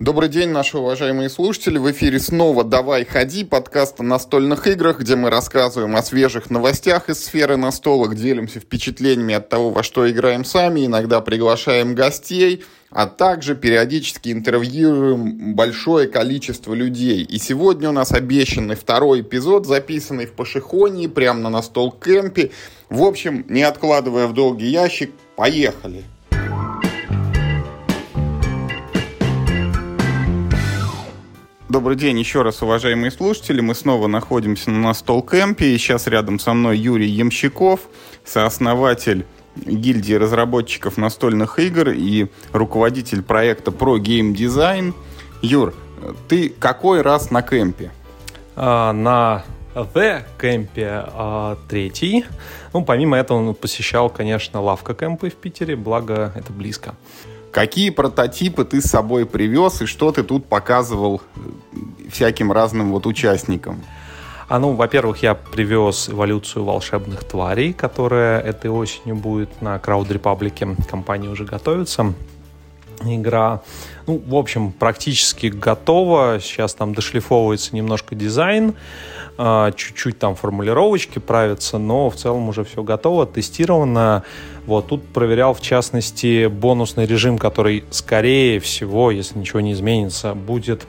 Добрый день, наши уважаемые слушатели. В эфире снова «Давай, ходи» подкаст о настольных играх, где мы рассказываем о свежих новостях из сферы настолок, делимся впечатлениями от того, во что играем сами, иногда приглашаем гостей, а также периодически интервьюируем большое количество людей. И сегодня у нас обещанный второй эпизод, записанный в Пашихонии, прямо на настол кемпе. В общем, не откладывая в долгий ящик, поехали! Добрый день еще раз, уважаемые слушатели. Мы снова находимся на Настол Кемпе. И сейчас рядом со мной Юрий Ямщиков, сооснователь гильдии разработчиков настольных игр и руководитель проекта Game Design. Юр, ты какой раз на кемпе? А, на The кемпе а, третий. Ну, помимо этого, он посещал, конечно, лавка кемпы в Питере, благо это близко. Какие прототипы ты с собой привез и что ты тут показывал э, всяким разным вот участникам? А ну, во-первых, я привез эволюцию волшебных тварей, которая этой осенью будет на Crowd Republic. Компания уже готовится. Игра, ну, в общем, практически готова. Сейчас там дошлифовывается немножко дизайн. А, чуть-чуть там формулировочки правятся, но в целом уже все готово, тестировано. Вот тут проверял, в частности, бонусный режим, который, скорее всего, если ничего не изменится, будет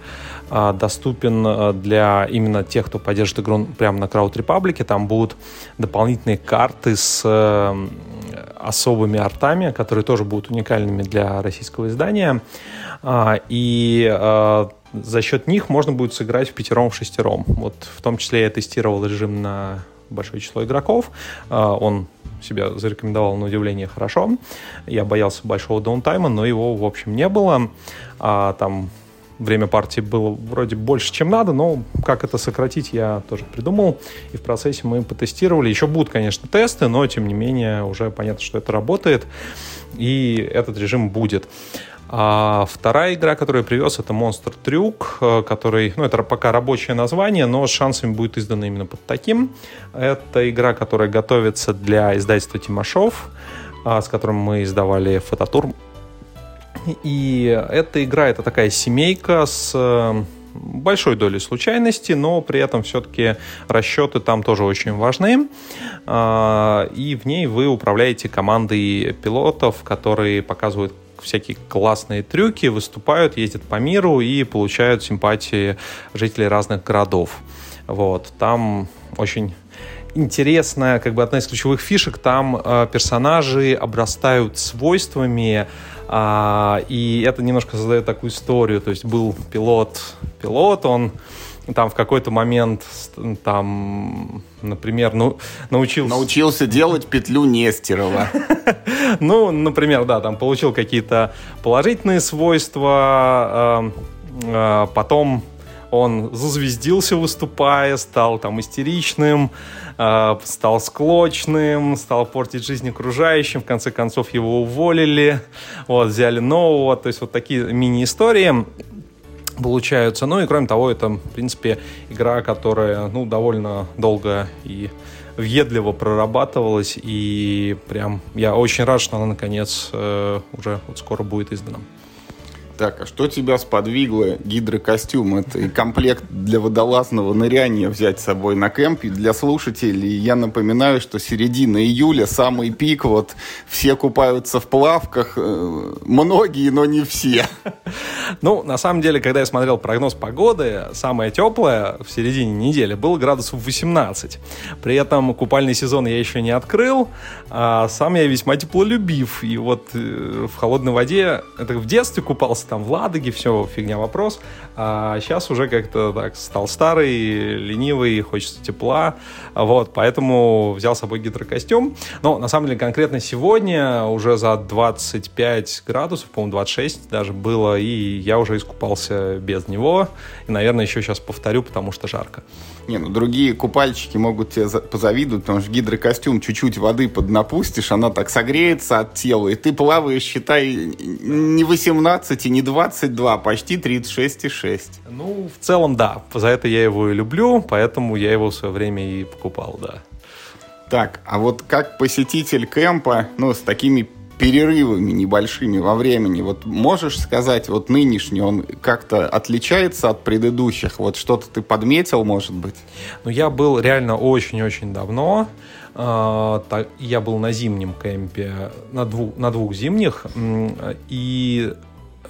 а, доступен а, для именно тех, кто поддержит игру прямо на Crowd Republic. Там будут дополнительные карты с особыми артами, которые тоже будут уникальными для российского издания. И за счет них можно будет сыграть в пятером, в шестером. Вот в том числе я тестировал режим на большое число игроков. А, он себя зарекомендовал на удивление хорошо. Я боялся большого даунтайма, но его, в общем, не было. А, там время партии было вроде больше, чем надо, но как это сократить, я тоже придумал. И в процессе мы потестировали. Еще будут, конечно, тесты, но, тем не менее, уже понятно, что это работает. И этот режим будет. А вторая игра, которую я привез, это Monster Трюк, э, который, ну, это пока рабочее название, но с шансами будет издана именно под таким. Это игра, которая готовится для издательства Тимашов, а, с которым мы издавали фототур. И эта игра, это такая семейка с э, большой долей случайности, но при этом все-таки расчеты там тоже очень важны. А, и в ней вы управляете командой пилотов, которые показывают всякие классные трюки, выступают, ездят по миру и получают симпатии жителей разных городов. Вот, там очень интересная, как бы одна из ключевых фишек, там э, персонажи обрастают свойствами, э, и это немножко создает такую историю. То есть был пилот, пилот, он там в какой-то момент, там, например, ну, научился... Научился делать петлю Нестерова. Ну, например, да, там получил какие-то положительные свойства, а, потом он зазвездился выступая, стал там истеричным, а, стал склочным, стал портить жизнь окружающим, в конце концов его уволили, вот, взяли нового, то есть вот такие мини-истории получаются. Ну и кроме того, это, в принципе, игра, которая, ну, довольно долго и въедливо прорабатывалась, и прям я очень рад, что она, наконец, э, уже вот скоро будет издана. Так, а что тебя сподвигло гидрокостюм? Это и комплект для водолазного ныряния взять с собой на кемп. И для слушателей я напоминаю, что середина июля, самый пик, вот все купаются в плавках, э, многие, но не все. Ну, на самом деле, когда я смотрел прогноз погоды, самое теплое в середине недели было градусов 18. При этом купальный сезон я еще не открыл, а сам я весьма теплолюбив. И вот э, в холодной воде, это в детстве купался там в Ладоге, все, фигня вопрос. А сейчас уже как-то так стал старый, ленивый, хочется тепла. Вот, поэтому взял с собой гидрокостюм. Но на самом деле конкретно сегодня уже за 25 градусов, по-моему, 26 даже было, и я уже искупался без него. И, наверное, еще сейчас повторю, потому что жарко. Не, ну другие купальщики могут тебе позавидовать, потому что гидрокостюм чуть-чуть воды поднапустишь, она так согреется от тела, и ты плаваешь, считай, не 18 и не 22, а почти 36,6. Ну, в целом, да. За это я его и люблю, поэтому я его в свое время и покупал, да. Так, а вот как посетитель кемпа, ну, с такими перерывами небольшими во времени. Вот можешь сказать, вот нынешний он как-то отличается от предыдущих? Вот что-то ты подметил, может быть? Ну, я был реально очень-очень давно. А, я был на зимнем кемпе, на двух, на двух зимних, и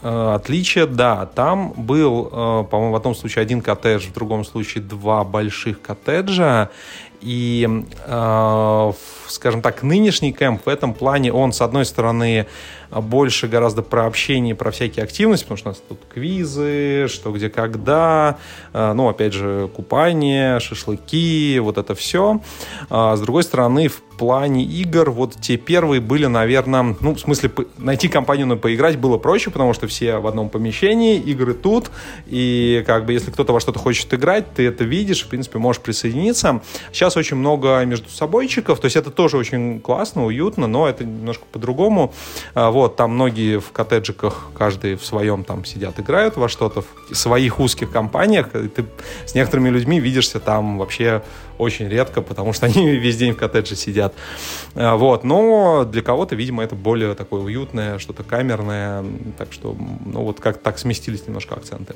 э, отличие, да, там был, э, по-моему, в одном случае один коттедж, в другом случае два больших коттеджа, и, э, скажем так, нынешний кемп в этом плане, он, с одной стороны, больше гораздо про общение, про всякие активности, потому что у нас тут квизы, что где когда, э, ну, опять же, купание, шашлыки, вот это все. А с другой стороны, в плане игр, вот те первые были, наверное, ну, в смысле, найти компанию на поиграть было проще, потому что все в одном помещении, игры тут, и как бы если кто-то во что-то хочет играть, ты это видишь, в принципе, можешь присоединиться. Сейчас очень много между собойчиков, то есть это тоже очень классно, уютно, но это немножко по-другому. Вот вот, там многие в коттеджиках, каждый в своем там сидят, играют во что-то, в своих узких компаниях, и ты с некоторыми людьми видишься там вообще очень редко, потому что они весь день в коттедже сидят. А, вот, но для кого-то, видимо, это более такое уютное, что-то камерное, так что, ну вот как так сместились немножко акценты.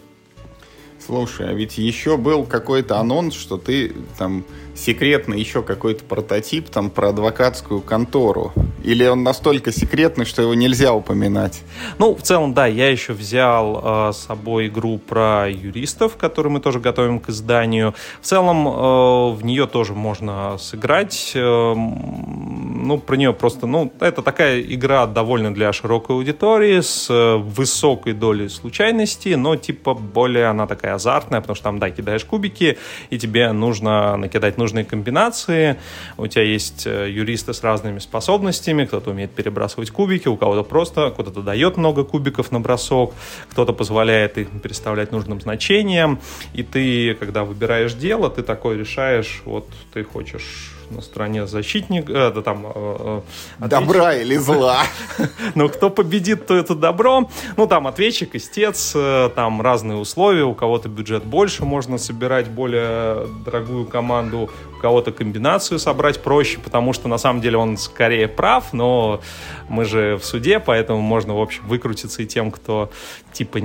Слушай, а ведь еще был какой-то анонс, что ты там секретный еще какой-то прототип там про адвокатскую контору. Или он настолько секретный, что его нельзя упоминать? Ну, в целом, да, я еще взял э, с собой игру про юристов, которую мы тоже готовим к изданию. В целом, э, в нее тоже можно сыграть. Э, ну, про нее просто, ну, это такая игра довольно для широкой аудитории, с э, высокой долей случайности, но, типа, более она такая азартная, потому что там, да, кидаешь кубики, и тебе нужно накидать нужные комбинации. У тебя есть э, юристы с разными способностями, кто-то умеет перебрасывать кубики, у кого-то просто, кто-то дает много кубиков на бросок, кто-то позволяет их переставлять нужным значением, и ты, когда выбираешь дело, ты такой решаешь, вот ты хочешь на стороне защитника, э, да, там... Э, э, Добра или зла. Ну, кто победит, то это добро. Ну, там ответчик, истец, э, там разные условия, у кого-то бюджет больше, можно собирать более дорогую команду, у кого-то комбинацию собрать проще, потому что на самом деле он скорее прав, но мы же в суде, поэтому можно, в общем, выкрутиться и тем, кто типа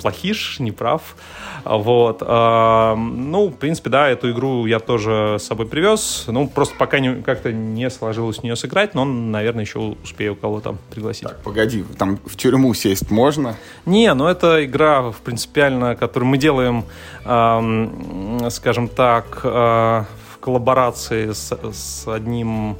плохиш, не прав. Вот. А, ну, в принципе, да, эту игру я тоже с собой привез. Ну, просто пока не, как-то не сложилось в нее сыграть, но, наверное, еще успею кого-то пригласить. Так, погоди, там в тюрьму сесть можно? Не, ну это игра принципиально, которую мы делаем, эм, скажем так, э, в коллаборации с, с одним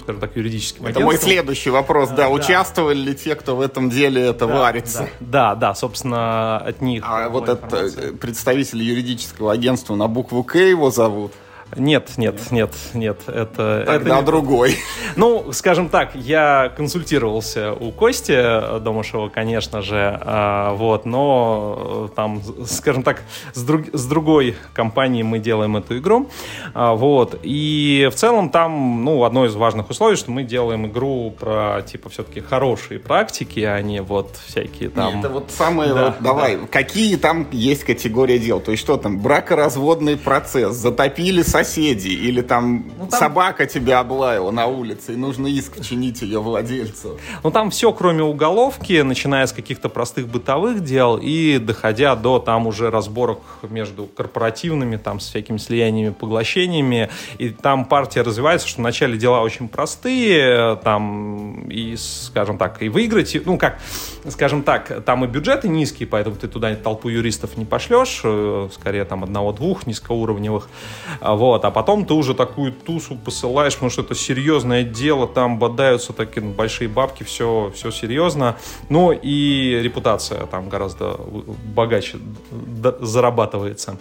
скажем так, юридическим Это мой следующий вопрос, да. да. Участвовали ли те, кто в этом деле это да, варится? Да, да, да, собственно, от них. А вот это представитель юридического агентства на букву К его зовут? Нет, нет, нет, нет. Это, Тогда это другой. Ну, скажем так, я консультировался у Кости Домышева, конечно же, а, вот, но э, там, скажем так, с, друг, с другой компанией мы делаем эту игру, а, вот, и в целом там, ну, одно из важных условий, что мы делаем игру про, типа, все-таки хорошие практики, а не вот всякие там... Это вот самое, да, вот, давай, да. какие там есть категории дел, то есть что там, бракоразводный процесс, затопили со соседи, или там, ну, там собака тебя облаяла на улице, и нужно иск чинить ее владельцу. Ну там все, кроме уголовки, начиная с каких-то простых бытовых дел и доходя до там уже разборок между корпоративными, там с всякими слияниями, поглощениями, и там партия развивается, что вначале дела очень простые, там и, скажем так, и выиграть, ну как, скажем так, там и бюджеты низкие, поэтому ты туда толпу юристов не пошлешь, э, скорее там одного-двух низкоуровневых, вот, вот, а потом ты уже такую тусу посылаешь, потому что это серьезное дело, там бодаются такие большие бабки, все, все серьезно. Ну и репутация там гораздо богаче зарабатывается.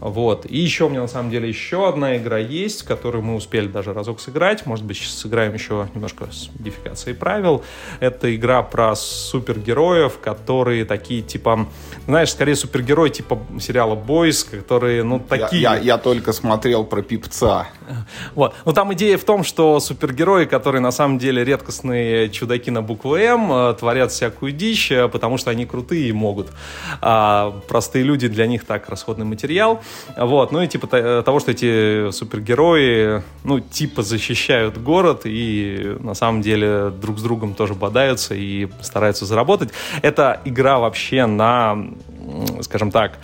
Вот. И еще у меня на самом деле еще одна игра есть, которую мы успели даже разок сыграть. Может быть, сейчас сыграем еще немножко с модификацией правил. Это игра про супергероев, которые такие типа, знаешь, скорее супергерои типа сериала Бойс, которые, ну, такие. Я, я, я только смотрел про пипца. Вот. Ну, там идея в том, что супергерои, которые на самом деле редкостные чудаки на букву М, э, творят всякую дичь, э, потому что они крутые и могут. А простые люди для них так расходный материал. Вот, ну и типа э, того, что эти супергерои, ну, типа защищают город и на самом деле друг с другом тоже бодаются и стараются заработать. Это игра вообще на, скажем так,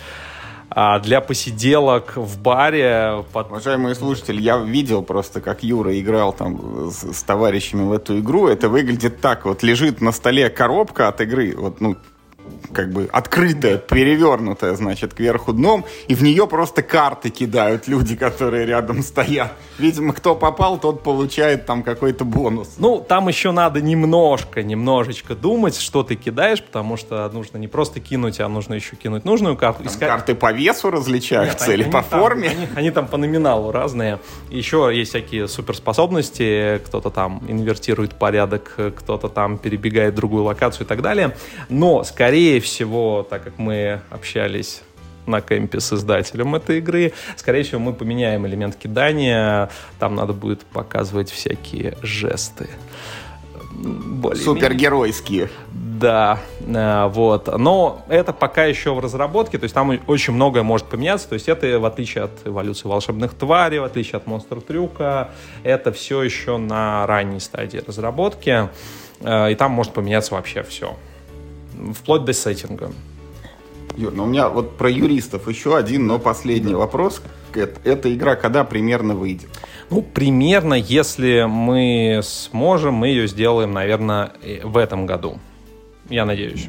а для посиделок в баре. Под... Уважаемые слушатели, я видел просто, как Юра играл там с, с товарищами в эту игру. Это выглядит так. Вот лежит на столе коробка от игры. Вот, ну, как бы открытая, перевернутая, значит, кверху дном, и в нее просто карты кидают люди, которые рядом стоят. Видимо, кто попал, тот получает там какой-то бонус. Ну, там еще надо немножко, немножечко думать, что ты кидаешь, потому что нужно не просто кинуть, а нужно еще кинуть нужную карту. Там Искать... Карты по весу различаются Нет, или они, по там, форме? Они, они там по номиналу разные. Еще есть всякие суперспособности, кто-то там инвертирует порядок, кто-то там перебегает в другую локацию и так далее. Но, скорее всего, так как мы общались на кемпе с издателем этой игры. Скорее всего, мы поменяем элемент кидания. Там надо будет показывать всякие жесты. Более Супергеройские. Да, э, вот. Но это пока еще в разработке, то есть там очень многое может поменяться. То есть это, в отличие от эволюции волшебных тварей, в отличие от монстр трюка, это все еще на ранней стадии разработки. Э, и там может поменяться вообще все вплоть до сеттинга. Юр, ну у меня вот про юристов еще один, но последний да. вопрос. Эта игра когда примерно выйдет? Ну, примерно, если мы сможем, мы ее сделаем, наверное, в этом году. Я надеюсь.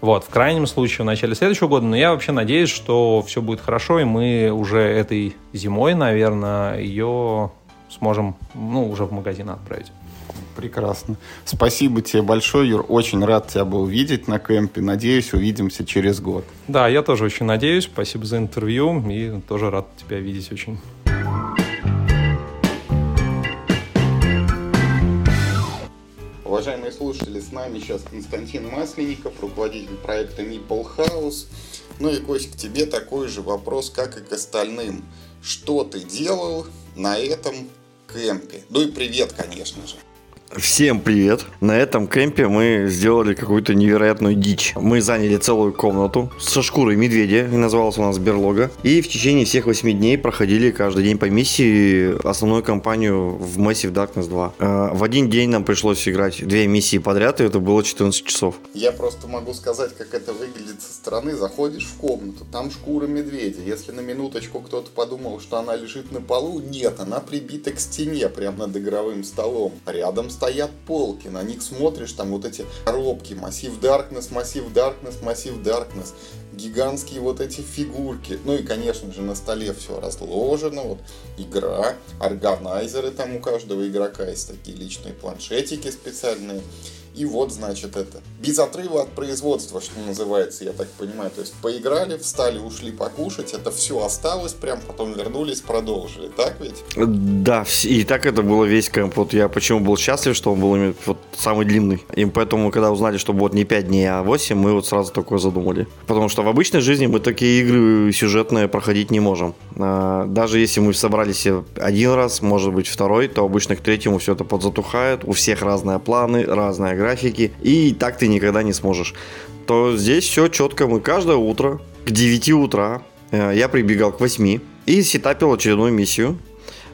Вот, в крайнем случае, в начале следующего года, но я вообще надеюсь, что все будет хорошо, и мы уже этой зимой, наверное, ее сможем, ну, уже в магазин отправить. Прекрасно. Спасибо тебе большое, Юр. Очень рад тебя был видеть на кемпе. Надеюсь, увидимся через год. Да, я тоже очень надеюсь. Спасибо за интервью и тоже рад тебя видеть очень. Уважаемые слушатели, с нами сейчас Константин Масленников, руководитель проекта Meeple House. Ну и, Кость, к тебе такой же вопрос, как и к остальным. Что ты делал на этом кемпе? Ну и привет, конечно же. Всем привет! На этом кемпе мы сделали какую-то невероятную дичь. Мы заняли целую комнату со шкурой медведя, и называлась у нас берлога. И в течение всех 8 дней проходили каждый день по миссии основную кампанию в Massive Darkness 2. Э, в один день нам пришлось играть две миссии подряд, и это было 14 часов. Я просто могу сказать, как это выглядит со стороны. Заходишь в комнату, там шкура медведя. Если на минуточку кто-то подумал, что она лежит на полу, нет, она прибита к стене, прямо над игровым столом. Рядом с стоят полки, на них смотришь, там вот эти коробки, массив Darkness, массив Darkness, массив Darkness, гигантские вот эти фигурки. Ну и, конечно же, на столе все разложено, вот игра, органайзеры там у каждого игрока есть такие личные планшетики специальные. И вот, значит, это. Без отрыва от производства, что называется, я так понимаю. То есть поиграли, встали, ушли покушать, это все осталось, прям потом вернулись, продолжили, так ведь? Да, и так это было весь кэмп. Вот я почему был счастлив, что он был вот самый длинный. И поэтому, когда узнали, что будет не 5 дней, а 8, мы вот сразу такое задумали. Потому что в обычной жизни мы такие игры сюжетные проходить не можем. А, даже если мы собрались один раз, может быть второй, то обычно к третьему все это подзатухает. У всех разные планы, разная графики, и так ты никогда не сможешь. То здесь все четко. Мы каждое утро к 9 утра э, я прибегал к 8 и сетапил очередную миссию.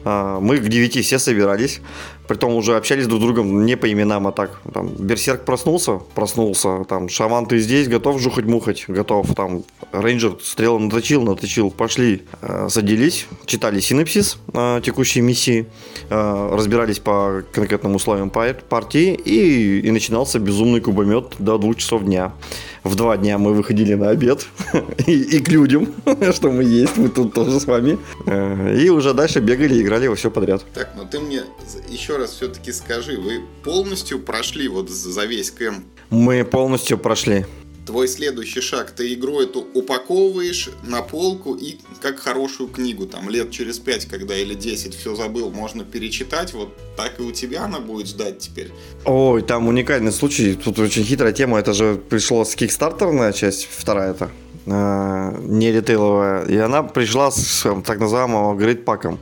А, мы к 9 все собирались. Притом уже общались друг с другом не по именам, а так. Там, Берсерк проснулся, проснулся. Там, Шаман, ты здесь, готов жухать-мухать? Готов. Там, Рейнджер стрелы наточил, наточил. Пошли. Э, садились, читали синапсис э, текущей миссии, э, разбирались по конкретным условиям партии и, и начинался безумный кубомет до двух часов дня. В два дня мы выходили на обед и, и к людям, что мы есть, мы тут тоже с вами. Э, и уже дальше бегали, играли во все подряд. Так, ну ты мне еще раз все-таки скажи, вы полностью прошли вот за весь кэмп? Мы полностью прошли. Твой следующий шаг, ты игру эту упаковываешь на полку и как хорошую книгу, там лет через пять, когда или 10 все забыл, можно перечитать, вот так и у тебя она будет ждать теперь. Ой, там уникальный случай, тут очень хитрая тема, это же пришло с кикстартерная часть, вторая это, э, не ритейловая, и она пришла с так называемым грейдпаком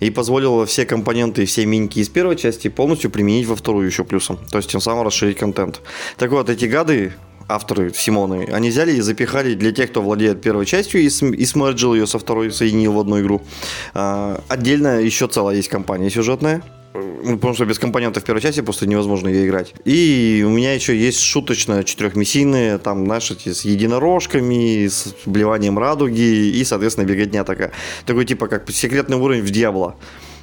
и позволила все компоненты и все миньки из первой части полностью применить во вторую еще плюсом. То есть тем самым расширить контент. Так вот, эти гады авторы Симоны, они взяли и запихали для тех, кто владеет первой частью и, см- и смерджил ее со второй, соединил в одну игру. А, отдельно еще целая есть компания сюжетная, потому что без компонентов первой части просто невозможно ее играть. И у меня еще есть шуточно четырехмиссийные, там, знаешь, с единорожками, с блеванием радуги и, соответственно, беготня такая. Такой типа как секретный уровень в Диабло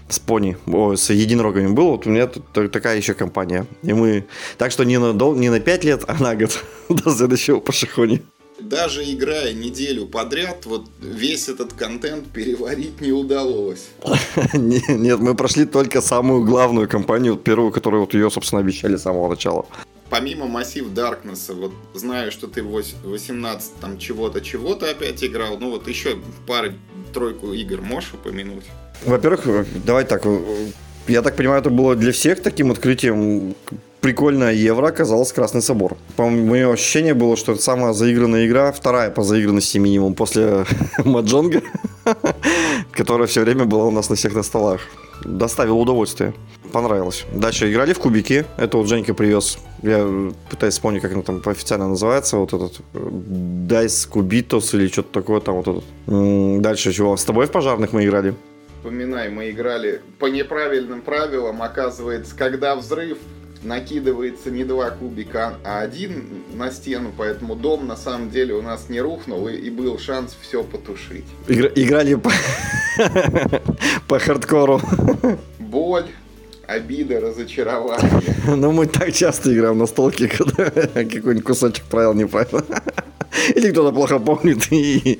с пони, о, с единорогами был, вот у меня тут такая еще компания. И мы, так что не на, дол, не на 5 лет, а на год до следующего пошехони. Даже играя неделю подряд, вот весь этот контент переварить не удалось. Нет, мы прошли только самую главную кампанию, первую, которую вот ее, собственно, обещали с самого начала. Помимо массив Даркнесса, вот знаю, что ты в 18 там чего-то, чего-то опять играл, ну вот еще пары тройку игр можешь упомянуть? Во-первых, давай так, я так понимаю, это было для всех таким открытием. Прикольная евро оказалась Красный Собор. По мое ощущение было, что это самая заигранная игра, вторая по заигранности минимум после Маджонга, которая все время была у нас на всех на столах. Доставил удовольствие. Понравилось. Дальше играли в кубики. Это вот Женька привез. Я пытаюсь вспомнить, как он там официально называется. Вот этот Dice Cubitos или что-то такое там вот этот. Дальше чего? С тобой в пожарных мы играли. Вспоминай, мы играли по неправильным правилам. Оказывается, когда взрыв, накидывается не два кубика, а один на стену, поэтому дом на самом деле у нас не рухнул и, и был шанс все потушить. Игра, играли по, по хардкору. Боль, обида, разочарование. Ну, мы так часто играем на столке, когда какой-нибудь кусочек правил не правил. Или кто-то плохо помнит и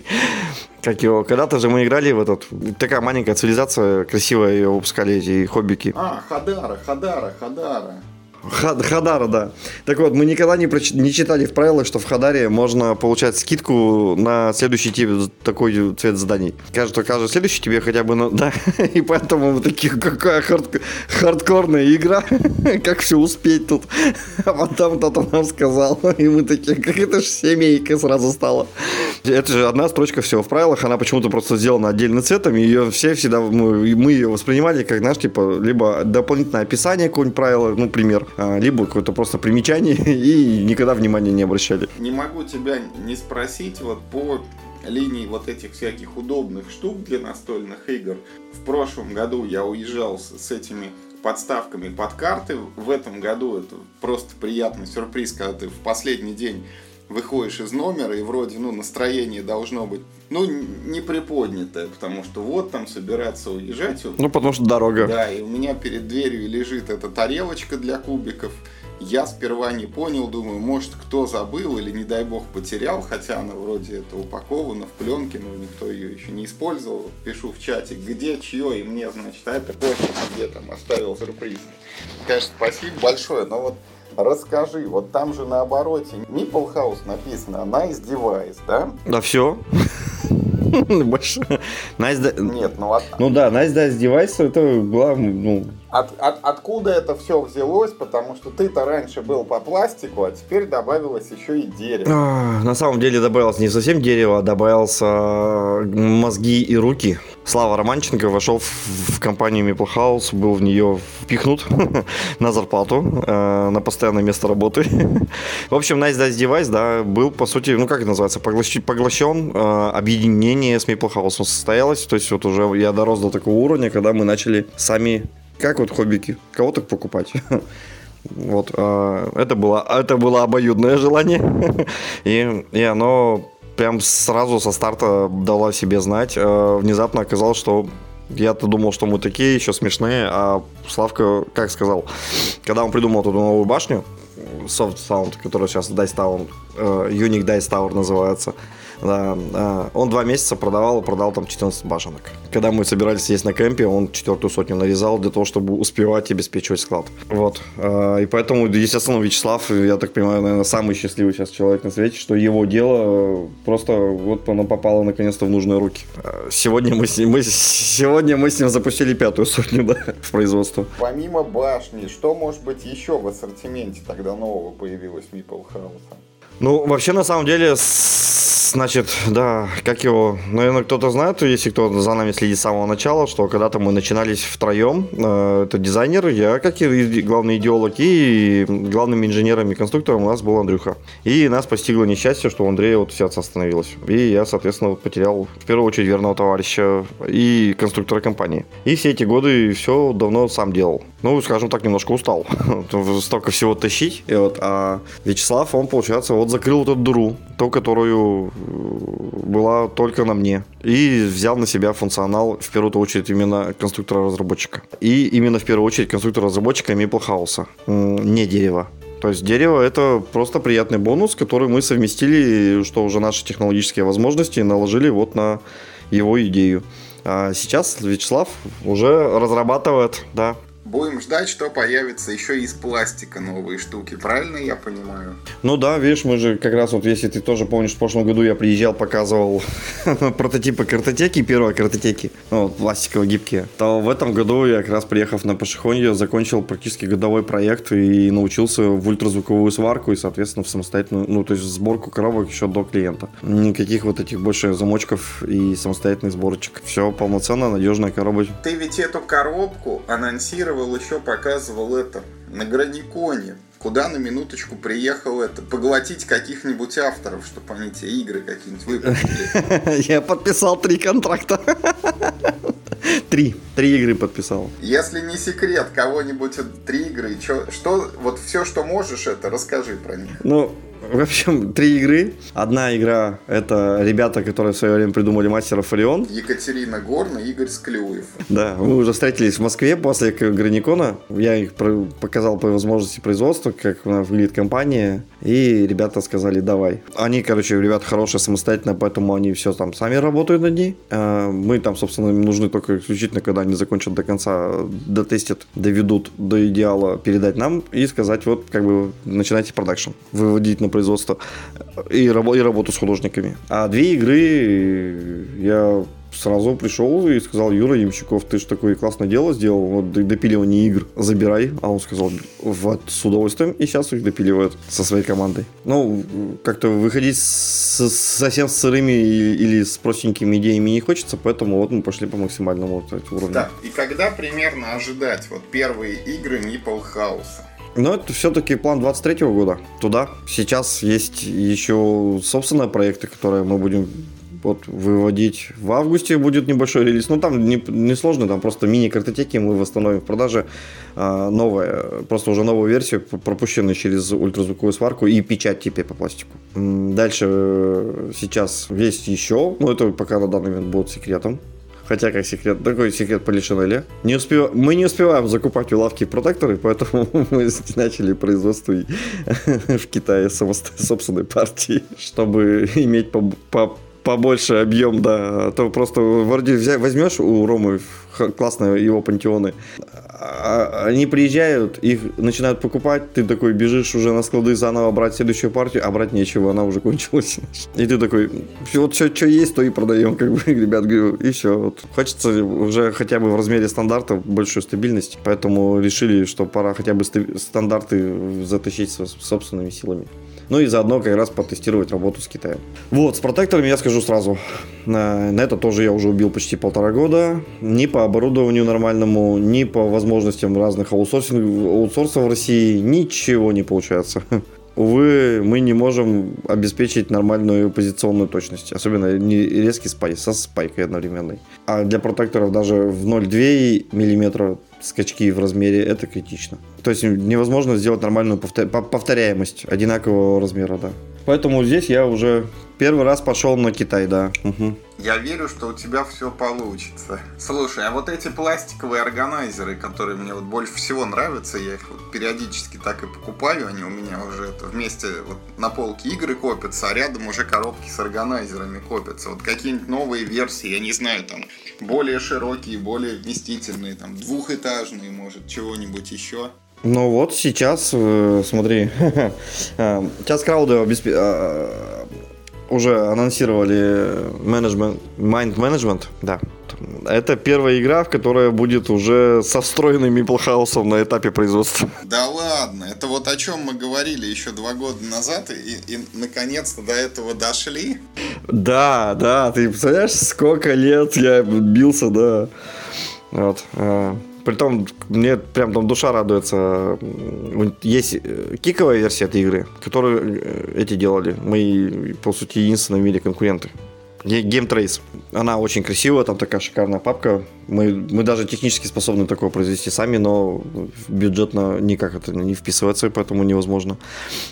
как его, когда-то же мы играли в этот, такая маленькая цивилизация, красивая ее выпускали эти хоббики. А, Хадара, Хадара, Хадара. Хадара, да. Так вот, мы никогда не, проч... не читали в правилах, что в Хадаре можно получать скидку на следующий тип, такой цвет зданий. Кажется, каждый следующий тебе хотя бы... На... Да, и поэтому мы такие, какая хард... хардкорная игра, как все успеть тут. А потом кто-то нам сказал, и мы такие, как это же семейка сразу стала. Это же одна строчка всего в правилах, она почему-то просто сделана отдельным цветом, и ее все всегда, мы, мы ее воспринимали как, знаешь, типа, либо дополнительное описание какого-нибудь правила, ну, пример, либо какое-то просто примечание, и никогда внимания не обращали. Не могу тебя не спросить вот по линии вот этих всяких удобных штук для настольных игр. В прошлом году я уезжал с этими подставками под карты. В этом году это просто приятный сюрприз, когда ты в последний день выходишь из номера и вроде, ну, настроение должно быть, ну, не приподнятое, потому что вот там собираться уезжать. Ну, потому что дорога. Да, и у меня перед дверью лежит эта тарелочка для кубиков. Я сперва не понял, думаю, может, кто забыл или, не дай бог, потерял, хотя она вроде это упакована в пленке, но никто ее еще не использовал. Пишу в чате, где, чье, и мне, значит, а это кофе, где там оставил сюрприз. Конечно, спасибо большое, но вот Расскажи, вот там же на обороте Nipple House написано Nice Device, да? Да все. Больше. Nice Нет, ну от... Ну да, Nice Device это была, ну, от, от, откуда это все взялось? Потому что ты-то раньше был по пластику, а теперь добавилось еще и дерево. А, на самом деле добавилось не совсем дерево, а добавился мозги и руки. Слава Романченко вошел в, в компанию Maple House, был в нее впихнут на зарплату, э, на постоянное место работы. в общем, Nice Dice Device, да, был, по сути, ну как это называется, поглощен, поглощен э, объединение с Maple House состоялось. То есть вот уже я дорос до такого уровня, когда мы начали сами как вот хоббики, кого так покупать. Вот, а, это было, это было обоюдное желание, и, и оно прям сразу со старта дало себе знать. А, внезапно оказалось, что я-то думал, что мы такие еще смешные, а Славка, как сказал, когда он придумал эту новую башню, Soft Sound, которая сейчас Dice Tower, uh, Unique Dice Tower называется. Он два месяца продавал и продал там 14 башенок. Когда мы собирались сесть на кемпе, он четвертую сотню нарезал для того, чтобы успевать обеспечивать склад. Вот. А, и поэтому, естественно, Вячеслав, я так понимаю, наверное, самый счастливый сейчас человек на свете, что его дело просто вот оно попало наконец-то в нужные руки. А, сегодня мы с ним, мы, сегодня мы с ним запустили пятую сотню да, в производство. Помимо башни, что может быть еще в ассортименте тогда нового появилось Мипл Хауса? Ну, вообще, на самом деле, с Значит, да, как его, наверное, кто-то знает, если кто за нами следит с самого начала, что когда-то мы начинались втроем, э, это дизайнер, я как и главный идеолог, и главным инженером и конструктором у нас был Андрюха. И нас постигло несчастье, что у Андрея вот сердце остановилось. И я, соответственно, потерял в первую очередь верного товарища и конструктора компании. И все эти годы все давно сам делал. Ну, скажем так, немножко устал. Столько всего тащить. И вот, а Вячеслав, он, получается, вот закрыл эту дыру, ту, которую была только на мне. И взял на себя функционал, в первую очередь, именно конструктора-разработчика. И именно в первую очередь конструктора-разработчика Maple House. Не дерево. То есть дерево это просто приятный бонус, который мы совместили, что уже наши технологические возможности наложили вот на его идею. А сейчас Вячеслав уже разрабатывает, да, Будем ждать, что появится еще из пластика новые штуки, правильно я понимаю? Ну да, видишь, мы же как раз вот, если ты тоже помнишь, в прошлом году я приезжал, показывал прототипы картотеки, первой картотеки, ну, вот, пластиковые гибкие, то в этом году я как раз приехав на Пашихонье, закончил практически годовой проект и научился в ультразвуковую сварку и, соответственно, в самостоятельную, ну, то есть сборку коробок еще до клиента. Никаких вот этих больше замочков и самостоятельных сборочек. Все полноценно, надежная коробочка. Ты ведь эту коробку анонсировал анонсировал, еще показывал это на Граниконе. Куда на минуточку приехал это? Поглотить каких-нибудь авторов, чтобы они те игры какие-нибудь выпустили. Я подписал три контракта. Три. Три игры подписал. Если не секрет, кого-нибудь три игры, что, что, вот все, что можешь, это расскажи про них. Ну, в общем, три игры. Одна игра — это ребята, которые в свое время придумали Мастера Фарион. Екатерина Горна Игорь Склюев. Да, мы уже встретились в Москве после Граникона. Я их показал по возможности производства, как выглядит компания. И ребята сказали, давай. Они, короче, ребята хорошие, самостоятельно, поэтому они все там сами работают над ней. А, мы там, собственно, им нужны только исключительно, когда они закончат до конца, дотестят, доведут до идеала, передать нам и сказать, вот, как бы, начинайте продакшн, выводить на производство и, рабо- и работу с художниками. А две игры я сразу пришел и сказал, Юра Ямщиков, ты же такое классное дело сделал, вот допиливание игр, забирай. А он сказал, вот, с удовольствием, и сейчас их допиливают со своей командой. Ну, как-то выходить с, совсем с сырыми или с простенькими идеями не хочется, поэтому вот мы пошли по максимальному вот уровню. Да, и когда примерно ожидать вот первые игры Nipple House? Но это все-таки план 23 года. Туда. Сейчас есть еще собственные проекты, которые мы будем вот выводить. В августе будет небольшой релиз. Ну, там не, не там просто мини-картотеки мы восстановим в продаже. А, новая, просто уже новую версию, пропущенную через ультразвуковую сварку и печать теперь по пластику. Дальше э, сейчас есть еще, но это пока на данный момент будет секретом. Хотя, как секрет, такой секрет по Лишинелле. Не успев... Мы не успеваем закупать у лавки протекторы, поэтому мы начали производство в Китае собственной партии, чтобы иметь по, по побольше объем, да. А то просто вроде возьмешь у Ромы классные его пантеоны, а, они приезжают, их начинают покупать, ты такой бежишь уже на склады заново брать следующую партию, а брать нечего, она уже кончилась. И ты такой, вот все, что есть, то и продаем, как бы, ребят, говорю, и все. Вот. Хочется уже хотя бы в размере стандарта большую стабильность, поэтому решили, что пора хотя бы стандарты затащить собственными силами. Ну и заодно как раз потестировать работу с Китаем. Вот, с протекторами я скажу сразу. На, на это тоже я уже убил почти полтора года. Ни по оборудованию нормальному, ни по возможностям разных аутсорсов в России ничего не получается. Увы, мы не можем обеспечить нормальную позиционную точность. Особенно не резкий спай, со спайкой одновременной. А для протекторов даже в 0,2 мм скачки в размере, это критично. То есть невозможно сделать нормальную повторяемость одинакового размера, да. Поэтому здесь я уже первый раз пошел на Китай, да. Угу. Я верю, что у тебя все получится. Слушай, а вот эти пластиковые органайзеры, которые мне вот больше всего нравятся, я их вот периодически так и покупаю, они у меня уже это вместе вот на полке игры копятся, а рядом уже коробки с органайзерами копятся. Вот какие-нибудь новые версии, я не знаю, там более широкие, более вместительные, там двухэтажные, может, чего-нибудь еще. Ну вот сейчас, э, смотри, э, сейчас крауды. Э, уже анонсировали менеджмент, mind management, да, Это первая игра, в которая будет уже со встроенным Миплхаусом на этапе производства. Да ладно, это вот о чем мы говорили еще два года назад, и, и наконец-то до этого дошли. Да, да, ты представляешь, сколько лет я бился, да. Вот. Притом, мне прям там душа радуется. Есть э, киковая версия этой игры, которую э, эти делали. Мы, по сути, единственные в мире конкуренты. Trace. Она очень красивая, там такая шикарная папка. Мы, мы даже технически способны такое произвести сами, но бюджетно никак это не вписывается, поэтому невозможно.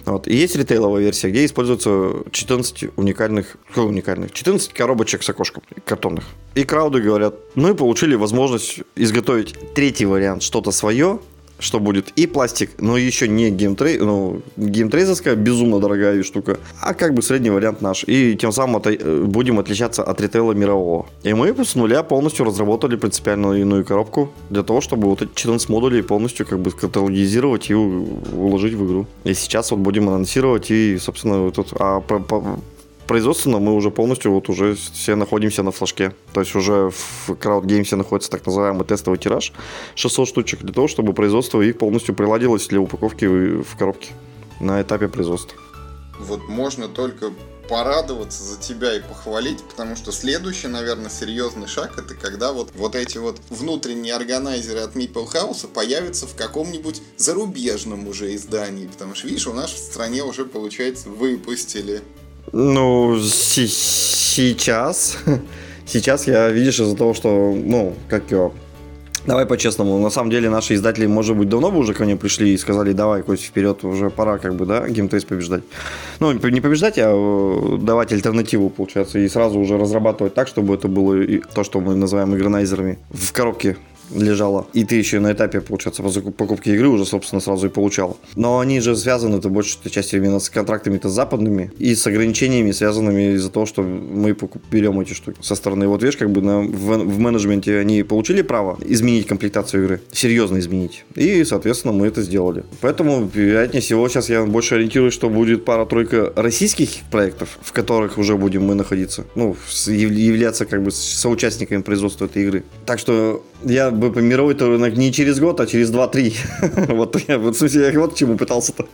Вот. И есть ритейловая версия, где используются 14 уникальных, уникальных 14 коробочек с окошком картонных. И крауды говорят, и получили возможность изготовить третий вариант, что-то свое, что будет и пластик, но еще не геймтрей, ну, геймтрейзовская безумно дорогая штука, а как бы средний вариант наш. И тем самым это, э, будем отличаться от ритейла мирового. И мы с нуля полностью разработали принципиально иную коробку для того, чтобы вот эти 14 модулей полностью как бы каталогизировать и уложить в игру. И сейчас вот будем анонсировать и, собственно, вот тут, а производственно мы уже полностью вот уже все находимся на флажке. То есть уже в Games находится так называемый тестовый тираж 600 штучек для того, чтобы производство их полностью приладилось для упаковки в коробке на этапе производства. Вот можно только порадоваться за тебя и похвалить, потому что следующий, наверное, серьезный шаг это когда вот, вот эти вот внутренние органайзеры от Meeple House появятся в каком-нибудь зарубежном уже издании, потому что, видишь, у нас в стране уже, получается, выпустили ну, сейчас. Сейчас я, видишь, из-за того, что, ну, как его, Давай по-честному, на самом деле наши издатели, может быть, давно бы уже ко мне пришли и сказали, давай, Кость, вперед, уже пора, как бы, да, геймтейс побеждать. Ну, не побеждать, а э, давать альтернативу, получается, и сразу уже разрабатывать так, чтобы это было то, что мы называем игронайзерами в коробке лежала, и ты еще на этапе, получается, покупки игры уже, собственно, сразу и получал. Но они же связаны, это большей части именно с контрактами-то западными и с ограничениями, связанными из-за того, что мы берем эти штуки со стороны. Вот видишь, как бы на, в, в менеджменте они получили право изменить комплектацию игры, серьезно изменить. И, соответственно, мы это сделали. Поэтому, вероятнее всего, сейчас я больше ориентируюсь, что будет пара-тройка российских проектов, в которых уже будем мы находиться. Ну, являться как бы соучастниками производства этой игры. Так что я мировой рынок не через год, а через 2-3. вот я, вот, в смысле, я вот к чему пытался-то.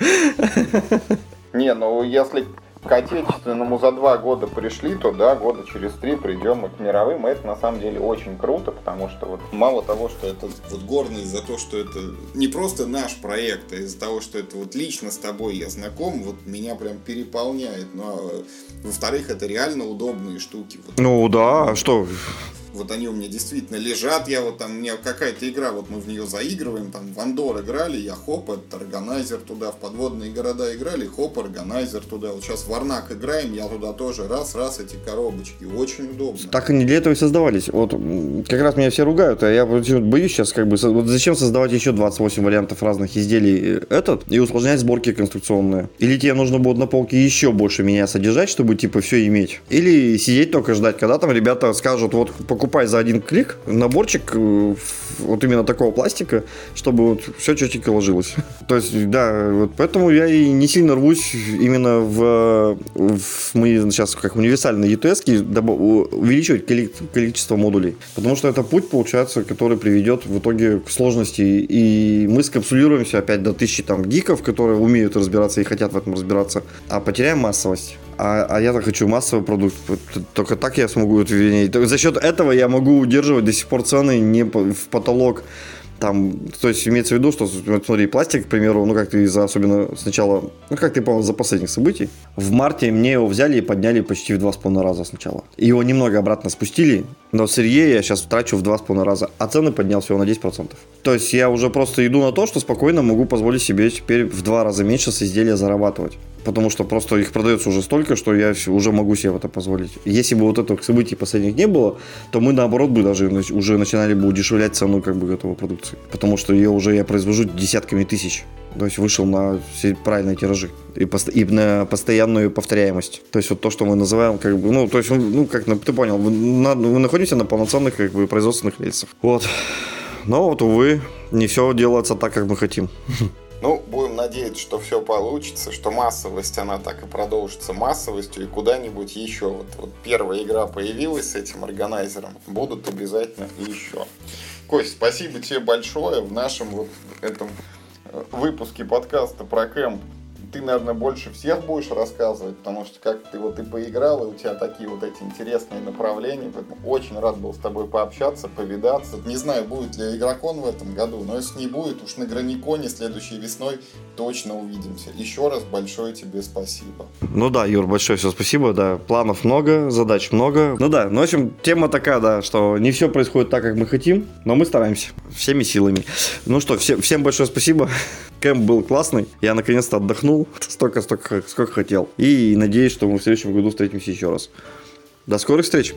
не, ну если к отечественному за два года пришли, то да, года через три придем мы к мировым. И это на самом деле очень круто, потому что вот мало того, что это вот гордость за то, что это не просто наш проект, а из-за того, что это вот лично с тобой я знаком, вот меня прям переполняет. Ну, а, во-вторых, это реально удобные штуки. Вот. Ну да, что вот они у меня действительно лежат, я вот там, у меня какая-то игра, вот мы в нее заигрываем, там в Андор играли, я хоп, этот органайзер туда, в подводные города играли, хоп, органайзер туда, вот сейчас в Арнак играем, я туда тоже раз, раз эти коробочки, очень удобно. Так они для этого и создавались, вот как раз меня все ругают, а я боюсь сейчас как бы, вот зачем создавать еще 28 вариантов разных изделий э, этот и усложнять сборки конструкционные? Или тебе нужно будет на полке еще больше меня содержать, чтобы типа все иметь? Или сидеть только ждать, когда там ребята скажут, вот покупай за один клик наборчик э, вот именно такого пластика, чтобы вот все четенько ложилось. То есть, да, вот поэтому я и не сильно рвусь именно в, в мы сейчас как универсальные ETS увеличивать количество модулей. Потому что это путь, получается, который приведет в итоге к сложности. И мы скапсулируемся опять до тысячи там гиков, которые умеют разбираться и хотят в этом разбираться, а потеряем массовость. А, а я-то хочу массовый продукт. Только так я смогу это За счет этого я могу удерживать до сих пор цены не в потолок. Там, то есть имеется в виду, что, смотри, пластик, к примеру, ну как ты из-за особенно сначала, ну как ты понял, за последних событий, в марте мне его взяли и подняли почти в два с половиной раза сначала. Его немного обратно спустили, но сырье я сейчас трачу в два с половиной раза, а цены поднял всего на 10%. То есть я уже просто иду на то, что спокойно могу позволить себе теперь в два раза меньше с изделия зарабатывать потому что просто их продается уже столько, что я уже могу себе это позволить. Если бы вот этих событий последних не было, то мы наоборот бы даже уже начинали бы удешевлять цену как бы готовой продукции, потому что ее уже я произвожу десятками тысяч. То есть вышел на все правильные тиражи и, пост- и на постоянную повторяемость. То есть вот то, что мы называем, как бы, ну, то есть, ну, как ты понял, вы, на, вы находитесь на полноценных как бы производственных рельсах. Вот. Но вот, увы, не все делается так, как мы хотим. Ну, будем надеяться, что все получится, что массовость, она так и продолжится массовостью, и куда-нибудь еще. Вот, вот первая игра появилась с этим органайзером, будут обязательно еще. Кость, спасибо тебе большое в нашем вот этом выпуске подкаста про кэмп ты, наверное, больше всех будешь рассказывать, потому что как ты вот и поиграл, и у тебя такие вот эти интересные направления, поэтому очень рад был с тобой пообщаться, повидаться. Не знаю, будет ли игрокон в этом году, но если не будет, уж на Граниконе следующей весной точно увидимся. Еще раз большое тебе спасибо. Ну да, Юр, большое все спасибо, да, планов много, задач много. Ну да, ну в общем, тема такая, да, что не все происходит так, как мы хотим, но мы стараемся всеми силами. Ну что, всем, всем большое спасибо. Кэмп был классный. Я наконец-то отдохнул столько, столько, сколько хотел. И надеюсь, что мы в следующем году встретимся еще раз. До скорых встреч!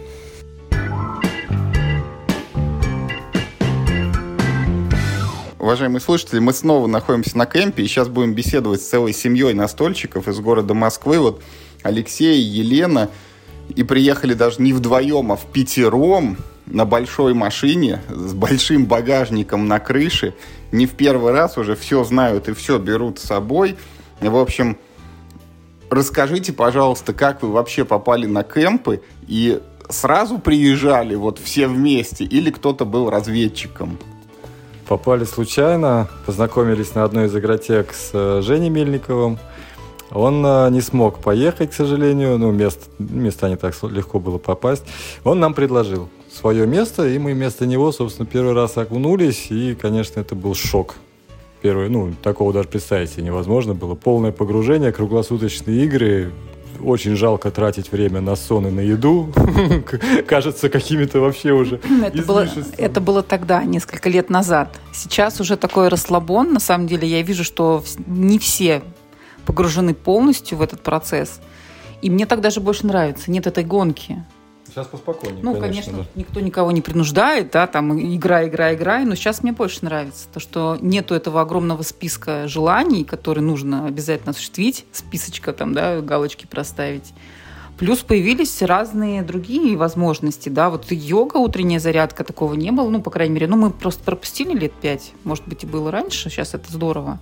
Уважаемые слушатели, мы снова находимся на кемпе и сейчас будем беседовать с целой семьей настольщиков из города Москвы. Вот Алексей, Елена. И приехали даже не вдвоем, а в пятером на большой машине с большим багажником на крыше. Не в первый раз уже все знают и все берут с собой. В общем, расскажите, пожалуйста, как вы вообще попали на кемпы и сразу приезжали вот все вместе или кто-то был разведчиком? Попали случайно, познакомились на одной из игротек с э, Женей Мельниковым. Он э, не смог поехать, к сожалению, ну, мест, места не так легко было попасть. Он нам предложил свое место, и мы вместо него, собственно, первый раз окунулись, и, конечно, это был шок. Первый, ну, такого даже представить себе невозможно было. Полное погружение, круглосуточные игры, очень жалко тратить время на сон и на еду. Кажется, какими-то вообще уже это было, это было тогда, несколько лет назад. Сейчас уже такой расслабон. На самом деле я вижу, что не все погружены полностью в этот процесс. И мне так даже больше нравится. Нет этой гонки. Сейчас поспокойнее. Ну, конечно, конечно да. никто никого не принуждает, да, там играй, играй, играй. Но сейчас мне больше нравится то, что нету этого огромного списка желаний, которые нужно обязательно осуществить, списочка там, да, галочки проставить. Плюс появились разные другие возможности, да, вот йога, утренняя зарядка, такого не было, ну, по крайней мере, ну, мы просто пропустили лет пять, может быть, и было раньше, сейчас это здорово.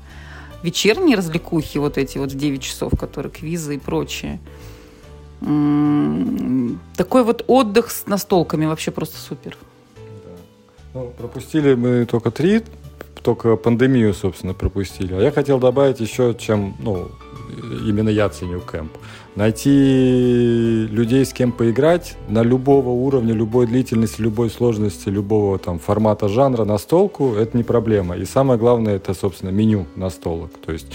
Вечерние развлекухи вот эти вот в 9 часов, которые квизы и прочее – такой вот отдых с настолками вообще просто супер. Ну, пропустили мы только три, только пандемию, собственно, пропустили. А я хотел добавить еще, чем, ну, именно я ценю кемп. Найти людей, с кем поиграть на любого уровня, любой длительности, любой сложности, любого там формата жанра настолку, это не проблема. И самое главное, это, собственно, меню настолок. То есть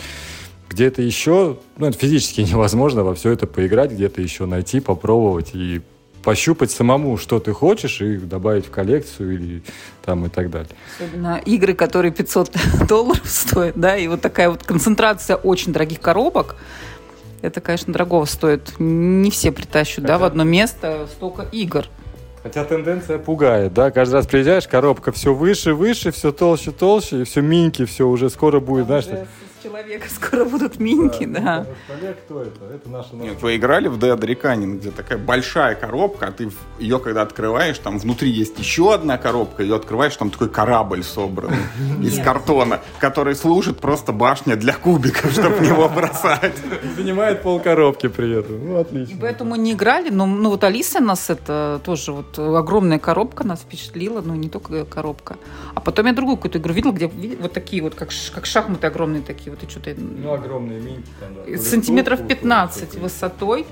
где-то еще, ну, это физически невозможно во все это поиграть, где-то еще найти, попробовать и пощупать самому, что ты хочешь, и добавить в коллекцию или там и так далее. Особенно игры, которые 500 долларов стоят, да, и вот такая вот концентрация очень дорогих коробок, это, конечно, дорого стоит. Не все притащат, Хотя... да, в одно место столько игр. Хотя тенденция пугает, да, каждый раз приезжаешь, коробка все выше, выше, все толще, толще, и все миньки, все уже скоро будет, знаешь, человека скоро будут минки, да. да. Кто это? Это наша Нет, вы играли в Dead Reckoning, где такая большая коробка, а ты ее когда открываешь, там внутри есть еще одна коробка, ее открываешь, там такой корабль собран из картона, который служит просто башня для кубиков, чтобы в него бросать. Занимает пол коробки при этом. Ну, отлично. И поэтому не играли, но ну, вот Алиса нас это тоже вот огромная коробка нас впечатлила, ну не только коробка. А потом я другую какую-то игру видела, где вот такие вот, как, как шахматы огромные такие такие вот и что-то... Ну, огромные минки там, да. Сантиметров 15 высотой.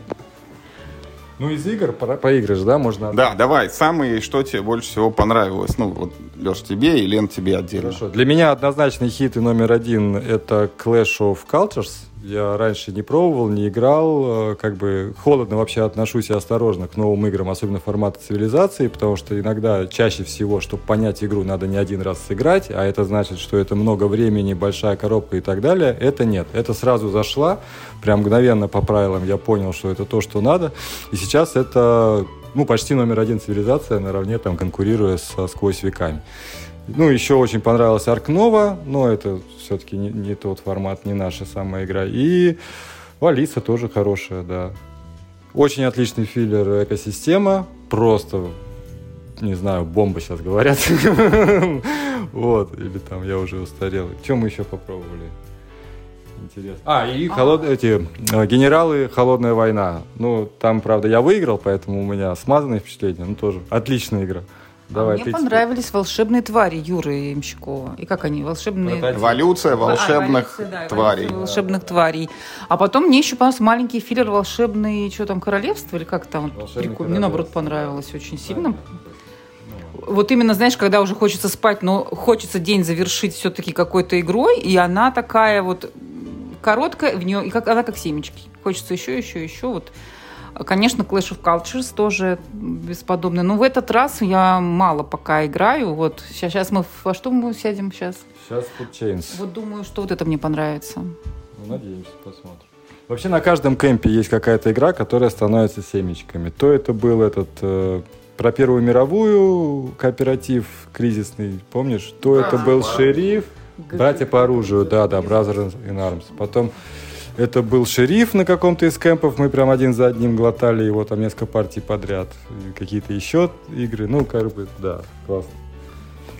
Ну, из игр по поиграешь, да, можно? Да, давай, самый, что тебе больше всего понравилось? Ну, вот, Леш, тебе и Лен тебе отдельно. Хорошо. Для меня однозначный хит и номер один — это Clash of Cultures. Я раньше не пробовал, не играл, э, как бы холодно вообще отношусь и осторожно к новым играм, особенно формата цивилизации, потому что иногда, чаще всего, чтобы понять игру, надо не один раз сыграть, а это значит, что это много времени, большая коробка и так далее. Это нет. Это сразу зашла, прям мгновенно по правилам я понял, что это то, что надо. И сейчас это ну, почти номер один цивилизация, наравне там конкурируя со сквозь веками. Ну, еще очень понравилась Аркнова, но это все-таки не, не тот формат, не наша самая игра. И Алиса тоже хорошая, да. Очень отличный филлер экосистема, просто, не знаю, бомба сейчас говорят. Вот, или там я уже устарел. Чем мы еще попробовали? интересно. А, и холод... эти э, генералы «Холодная война». Ну, там, правда, я выиграл, поэтому у меня смазанные впечатления. Ну, тоже отличная игра. Давай, а мне понравились волшебные твари Юры Ямщикова. И как они? Волшебные... Эволюция волшебных а, да, тварей. волшебных тварей. А потом мне еще понравился маленький филлер «Волшебный...» Что там, королевство? Или как там? Прикольно. Мне, наоборот, понравилось очень сильно. Вот именно, знаешь, когда уже хочется спать, но хочется день завершить все-таки какой-то игрой, и она такая вот короткая, в нее, и как, она как семечки. Хочется еще, еще, еще. Вот Конечно, Clash of Cultures тоже бесподобный. Но в этот раз я мало пока играю. Вот сейчас, сейчас мы во что мы сядем сейчас? Сейчас Food Chains. Вот думаю, что вот это мне понравится. Ну, надеемся, посмотрим. Вообще на каждом кемпе есть какая-то игра, которая становится семечками. То это был этот э, про Первую мировую кооператив кризисный, помнишь? То а, это был шериф, братья по оружию, да, да, Brothers in Arms. Потом это был шериф на каком-то из кемпов, мы прям один за одним глотали его там несколько партий подряд. Какие-то еще игры, ну, как бы, да, классно.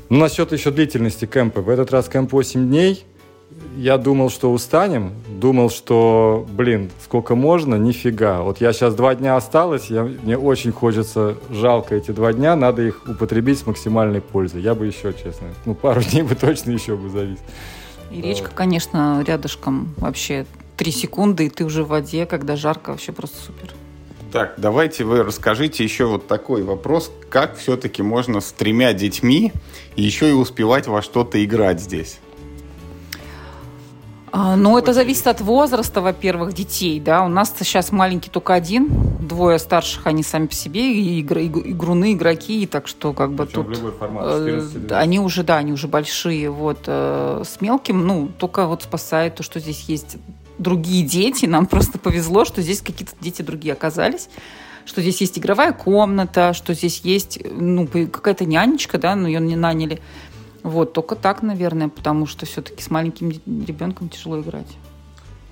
Ну, насчет еще длительности кемпа. В этот раз кемп 8 дней. Я думал, что устанем. Думал, что, блин, сколько можно, нифига. Вот я сейчас два дня осталось, я, мне очень хочется, жалко эти два дня, надо их употребить с максимальной пользой. Я бы еще, честно, ну, пару дней бы точно еще бы завис. И речка, конечно, рядышком вообще три секунды, и ты уже в воде, когда жарко, вообще просто супер. Так, давайте вы расскажите еще вот такой вопрос. Как все-таки можно с тремя детьми еще и успевать во что-то играть здесь? А, ну, это зависит от возраста, во-первых, детей, да. У нас сейчас маленький только один, двое старших, они сами по себе и игр, игруны, игроки, и так что как бы Причем тут... любой формат, э, они уже, да, они уже большие, вот. Э, с мелким, ну, только вот спасает то, что здесь есть другие дети. Нам просто повезло, что здесь какие-то дети другие оказались что здесь есть игровая комната, что здесь есть ну, какая-то нянечка, да, но ее не наняли. Вот, только так, наверное, потому что все-таки с маленьким ребенком тяжело играть.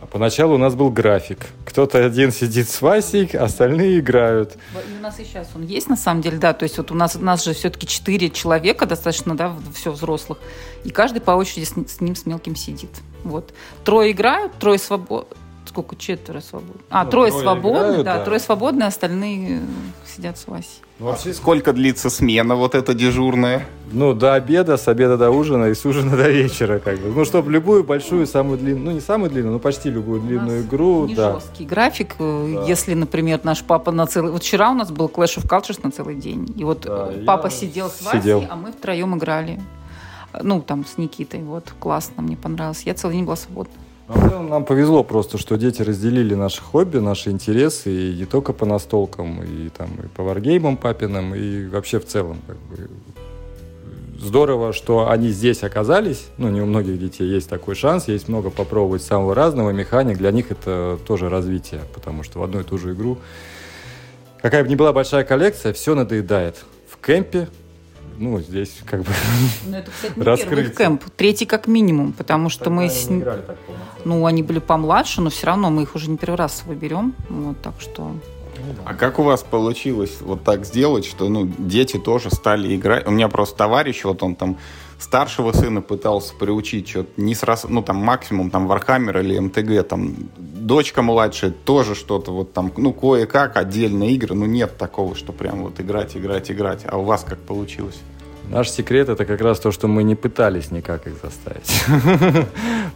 А поначалу у нас был график. Кто-то один сидит с Васей, остальные играют. И у нас и сейчас он есть, на самом деле, да. То есть вот у нас, у нас же все-таки четыре человека достаточно, да, все взрослых. И каждый по очереди с, с ним, с мелким сидит. Вот. Трое играют, трое свободны. Сколько? Четверо свободны. А, ну, трое, трое свободны, играют, да, да, трое свободны, остальные сидят с Васей. Ну, вообще, сколько длится смена вот эта дежурная? Ну, до обеда, с обеда до ужина и с ужина до вечера, как бы. Ну, чтобы любую большую, самую длинную, ну, не самую длинную, но почти любую длинную игру, не да. жесткий график. Э, да. Если, например, наш папа на целый... Вот вчера у нас был Clash of Cultures на целый день. И вот да, папа сидел с Васей, сидел. а мы втроем играли ну, там, с Никитой, вот, классно, мне понравилось. Я целый день была свободна. Ну, нам повезло просто, что дети разделили наши хобби, наши интересы, и не только по настолкам, и там и по варгеймам папиным, и вообще в целом. Как бы. Здорово, что они здесь оказались. Ну, не у многих детей есть такой шанс, есть много попробовать самого разного механик. Для них это тоже развитие, потому что в одну и ту же игру, какая бы ни была большая коллекция, все надоедает. В кемпе ну, здесь как бы Ну, это, кстати, не первый кемп, третий как минимум, потому что Тогда мы... С... ну, они были помладше, но все равно мы их уже не первый раз выберем, вот, так что... А как у вас получилось вот так сделать, что ну, дети тоже стали играть? У меня просто товарищ, вот он там старшего сына пытался приучить что-то не сразу, ну там максимум там Warhammer или МТГ, там дочка младшая тоже что-то вот там, ну кое-как отдельные игры, ну нет такого, что прям вот играть, играть, играть. А у вас как получилось? Наш секрет это как раз то, что мы не пытались никак их заставить.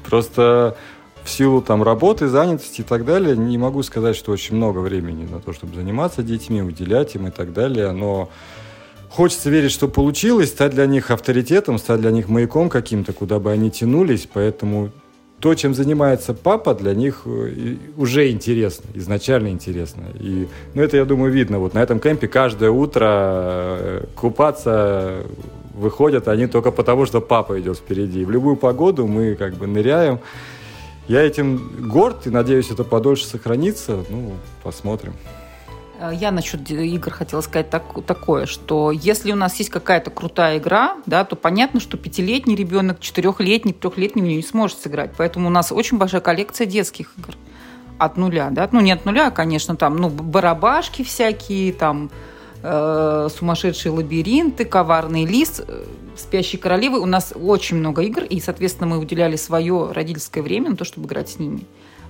Просто в силу там работы, занятости и так далее, не могу сказать, что очень много времени на то, чтобы заниматься детьми, уделять им и так далее, но хочется верить, что получилось, стать для них авторитетом, стать для них маяком каким-то, куда бы они тянулись, поэтому то, чем занимается папа, для них э, уже интересно, изначально интересно. И, ну, это, я думаю, видно. Вот на этом кемпе каждое утро э, купаться выходят они только потому, что папа идет впереди. В любую погоду мы как бы ныряем. Я этим горд и надеюсь, это подольше сохранится. Ну, посмотрим. Э, я насчет игр хотела сказать так, такое, что если у нас есть какая-то крутая игра, да, то понятно, что пятилетний ребенок, четырехлетний, трехлетний в нее не сможет сыграть. Поэтому у нас очень большая коллекция детских игр от нуля, да, ну не от нуля, конечно, там, ну барабашки всякие, там э, сумасшедшие лабиринты, коварный лис, э, спящие королевы. У нас очень много игр, и, соответственно, мы уделяли свое родительское время на то, чтобы играть с ними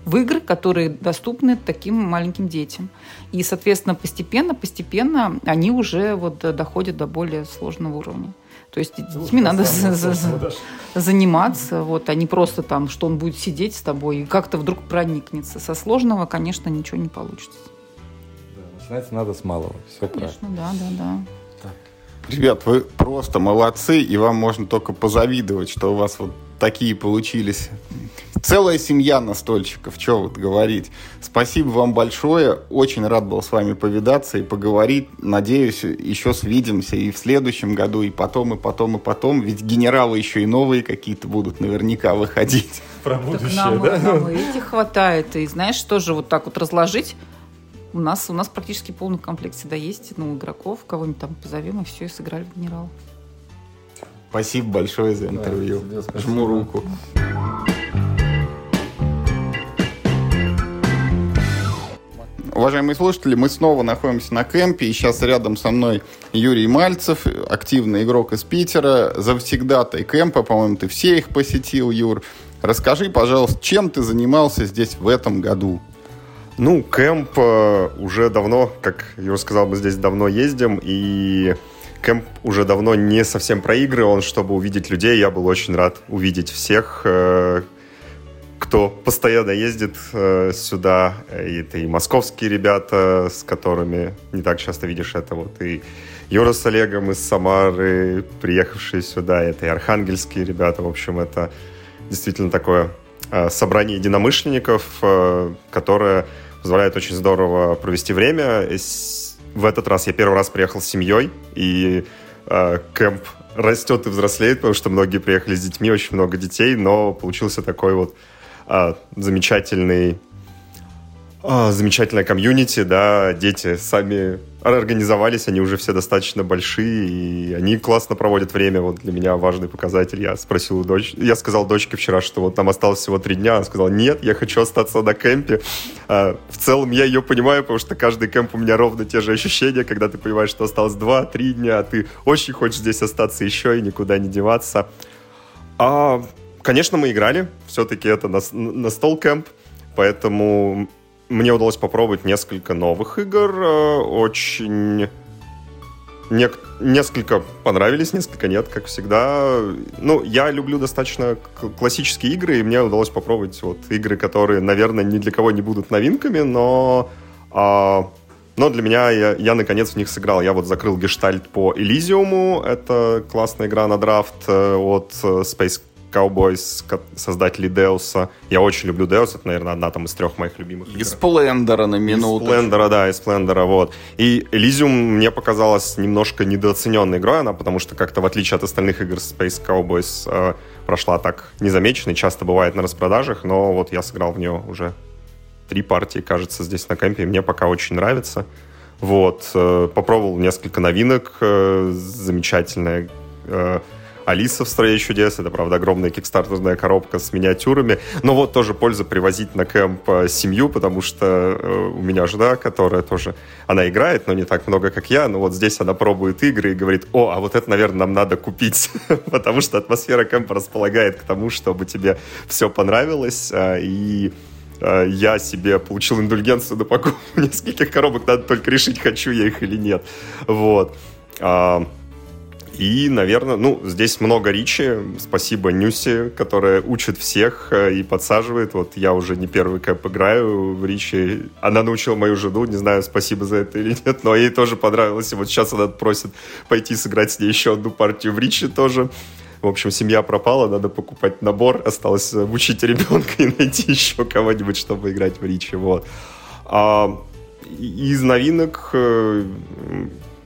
в игры, которые доступны таким маленьким детям. И, соответственно, постепенно, постепенно они уже вот доходят до более сложного уровня. То есть ну, детьми надо за, за, за, заниматься, вот, а не просто там, что он будет сидеть с тобой и как-то вдруг проникнется. Со сложного, конечно, ничего не получится. Да, начинать надо с малого. Все конечно, правильно. да, да, да. Ребят, вы просто молодцы, и вам можно только позавидовать, что у вас вот такие получились. Целая семья настольщиков, что вот говорить. Спасибо вам большое. Очень рад был с вами повидаться и поговорить. Надеюсь, еще свидимся и в следующем году, и потом, и потом, и потом. Ведь генералы еще и новые какие-то будут наверняка выходить. Про будущее, так нам, да? Нам и этих хватает. И знаешь, тоже вот так вот разложить. У нас, у нас практически полный комплект всегда есть. Ну, игроков, кого-нибудь там позовем, и все, и сыграли в генерал. Спасибо большое за интервью. Да, Жму руку. Уважаемые слушатели, мы снова находимся на кемпе, и сейчас рядом со мной Юрий Мальцев, активный игрок из Питера, завсегдатай кемпа, по-моему, ты все их посетил, Юр. Расскажи, пожалуйста, чем ты занимался здесь в этом году? Ну, кемп э, уже давно, как Юра сказал, мы здесь давно ездим, и Кэмп уже давно не совсем про игры, он, чтобы увидеть людей, я был очень рад увидеть всех, э, кто постоянно ездит э, сюда. Это и московские ребята, с которыми не так часто видишь это. Вот и Юра с Олегом из Самары, приехавшие сюда. Это и архангельские ребята. В общем, это действительно такое э, собрание единомышленников, которое позволяет очень здорово провести время в этот раз я первый раз приехал с семьей, и э, кемп растет и взрослеет, потому что многие приехали с детьми, очень много детей, но получился такой вот э, замечательный а, замечательная комьюнити, да, дети сами организовались, они уже все достаточно большие, и они классно проводят время. Вот для меня важный показатель. Я спросил у дочь, я сказал дочке вчера, что вот там осталось всего три дня. Она сказала, нет, я хочу остаться на кемпе. А, в целом я ее понимаю, потому что каждый кемп у меня ровно те же ощущения, когда ты понимаешь, что осталось два-три дня, а ты очень хочешь здесь остаться еще и никуда не деваться. А, конечно, мы играли. Все-таки это на, на стол кемп. Поэтому мне удалось попробовать несколько новых игр. Э, очень... Не... Несколько понравились, несколько нет, как всегда. Ну, я люблю достаточно классические игры, и мне удалось попробовать вот игры, которые, наверное, ни для кого не будут новинками, но... А... Но для меня я, я наконец в них сыграл. Я вот закрыл гештальт по Элизиуму. Это классная игра на драфт э, от э, Space Cowboys, создатели Деуса. Я очень люблю Деус, это, наверное, одна там из трех моих любимых. И Сплендера на минуту. Сплендера, да, и Сплендера, вот. И Elysium мне показалась немножко недооцененной игрой, она, потому что как-то в отличие от остальных игр Space Cowboys э, прошла так незамеченной, часто бывает на распродажах, но вот я сыграл в нее уже три партии, кажется, здесь на кемпе, и мне пока очень нравится. Вот, э, попробовал несколько новинок, э, замечательная э, Алиса в «Стране чудес». Это, правда, огромная кикстартерная коробка с миниатюрами. Но вот тоже польза привозить на кемп э, семью, потому что э, у меня жена, которая тоже... Она играет, но не так много, как я. Но вот здесь она пробует игры и говорит, о, а вот это, наверное, нам надо купить. потому что атмосфера кемпа располагает к тому, чтобы тебе все понравилось. А, и э, я себе получил индульгенцию на покупку нескольких коробок. Надо только решить, хочу я их или нет. Вот. И, наверное, ну, здесь много Ричи. Спасибо Нюси, которая учит всех э, и подсаживает. Вот я уже не первый кэп играю в Ричи. Она научила мою жену, не знаю, спасибо за это или нет, но ей тоже понравилось. И вот сейчас она просит пойти сыграть с ней еще одну партию в Ричи тоже. В общем, семья пропала, надо покупать набор. Осталось учить ребенка и найти еще кого-нибудь, чтобы играть в Ричи. Вот. А, из новинок э,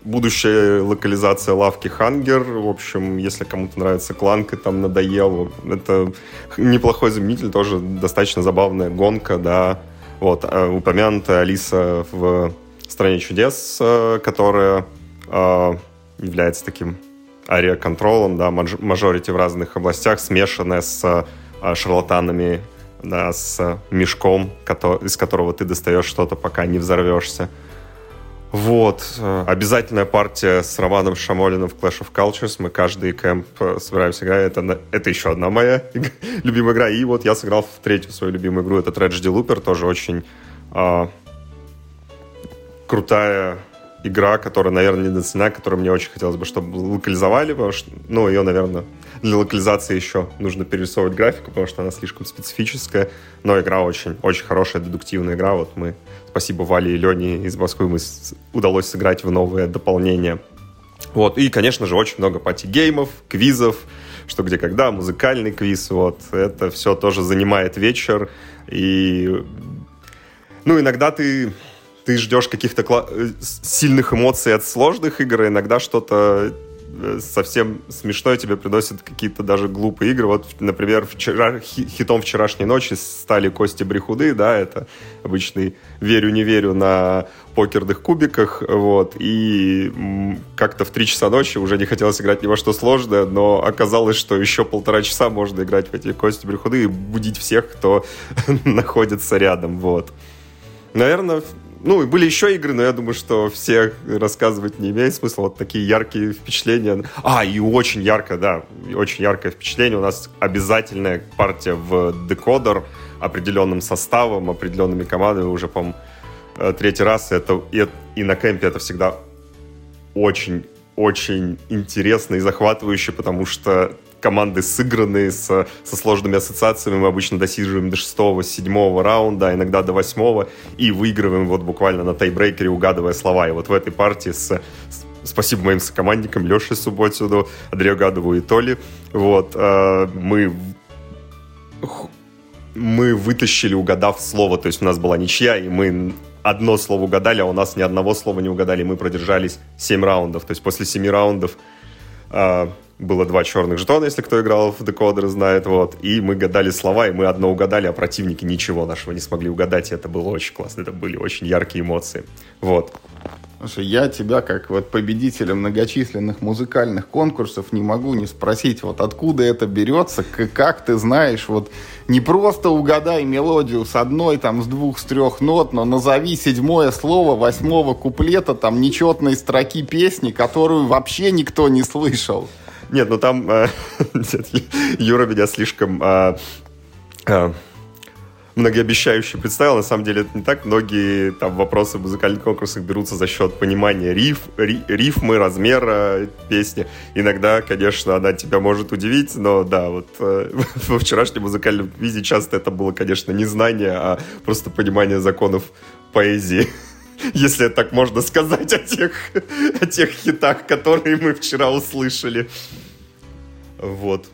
будущая локализация лавки Хангер. В общем, если кому-то нравится кланка, там надоел. Это неплохой заменитель, тоже достаточно забавная гонка, да. Вот, а упомянутая Алиса в «Стране чудес», э, которая э, является таким ария-контролом, да, мажорити в разных областях, смешанная с э, шарлатанами, да, с мешком, из которого ты достаешь что-то, пока не взорвешься. Вот. Э, обязательная партия с Романом Шамолиным в Clash of Cultures. Мы каждый кэмп э, собираемся играть. Это, это еще одна моя любимая игра. И вот я сыграл в третью свою любимую игру. Это Tragedy Looper. Тоже очень э, крутая игра, которая, наверное, недооценена, которую мне очень хотелось бы, чтобы локализовали, потому что, ну, ее, наверное, для локализации еще нужно перерисовывать графику, потому что она слишком специфическая, но игра очень, очень хорошая, дедуктивная игра. Вот мы, спасибо Вале и Лене из Москвы, мы с, удалось сыграть в новое дополнение. Вот, и, конечно же, очень много party game ов, квизов, что где когда, музыкальный квиз, вот, это все тоже занимает вечер, и, ну, иногда ты ты ждешь каких-то кла- э, сильных эмоций от сложных игр, а иногда что-то совсем смешное тебе приносят какие-то даже глупые игры. Вот, например, вчера, хитом вчерашней ночи стали Кости Брехуды, да, это обычный верю-не верю на покерных кубиках, вот, и как-то в 3 часа ночи уже не хотелось играть ни во что сложное, но оказалось, что еще полтора часа можно играть в эти Кости Брехуды и будить всех, кто находится рядом, вот. Наверное, ну, и были еще игры, но я думаю, что все рассказывать не имеет смысла. Вот такие яркие впечатления. А, и очень ярко, да, очень яркое впечатление. У нас обязательная партия в декодер определенным составом, определенными командами. Уже, по э, третий раз. Это, и, и на кемпе это всегда очень очень интересно и захватывающе, потому что команды сыгранные с, со сложными ассоциациями. Мы обычно досиживаем до шестого, седьмого раунда, иногда до восьмого, и выигрываем вот буквально на тайбрейкере, угадывая слова. И вот в этой партии с, с спасибо моим сокомандникам Леше Субботину, Андрею Гадову и Толи. Вот, э, мы мы вытащили, угадав слово, то есть у нас была ничья, и мы одно слово угадали, а у нас ни одного слова не угадали, мы продержались 7 раундов. То есть после 7 раундов было два черных жетона, если кто играл в декодеры, знает, вот, и мы гадали слова, и мы одно угадали, а противники ничего нашего не смогли угадать, и это было очень классно, это были очень яркие эмоции, вот. Слушай, я тебя, как вот победителя многочисленных музыкальных конкурсов, не могу не спросить, вот откуда это берется, как ты знаешь, вот не просто угадай мелодию с одной, там, с двух, с трех нот, но назови седьмое слово восьмого куплета, там, нечетной строки песни, которую вообще никто не слышал. Нет, ну там э, Юра меня слишком э, э, многообещающе представил. На самом деле это не так. Многие там вопросы в музыкальных конкурсах берутся за счет понимания риф, ри, рифмы, размера песни. Иногда, конечно, она тебя может удивить, но да, вот э, во вчерашнем музыкальном квизе часто это было, конечно, не знание, а просто понимание законов поэзии если так можно сказать о тех, о тех хитах, которые мы вчера услышали. Вот.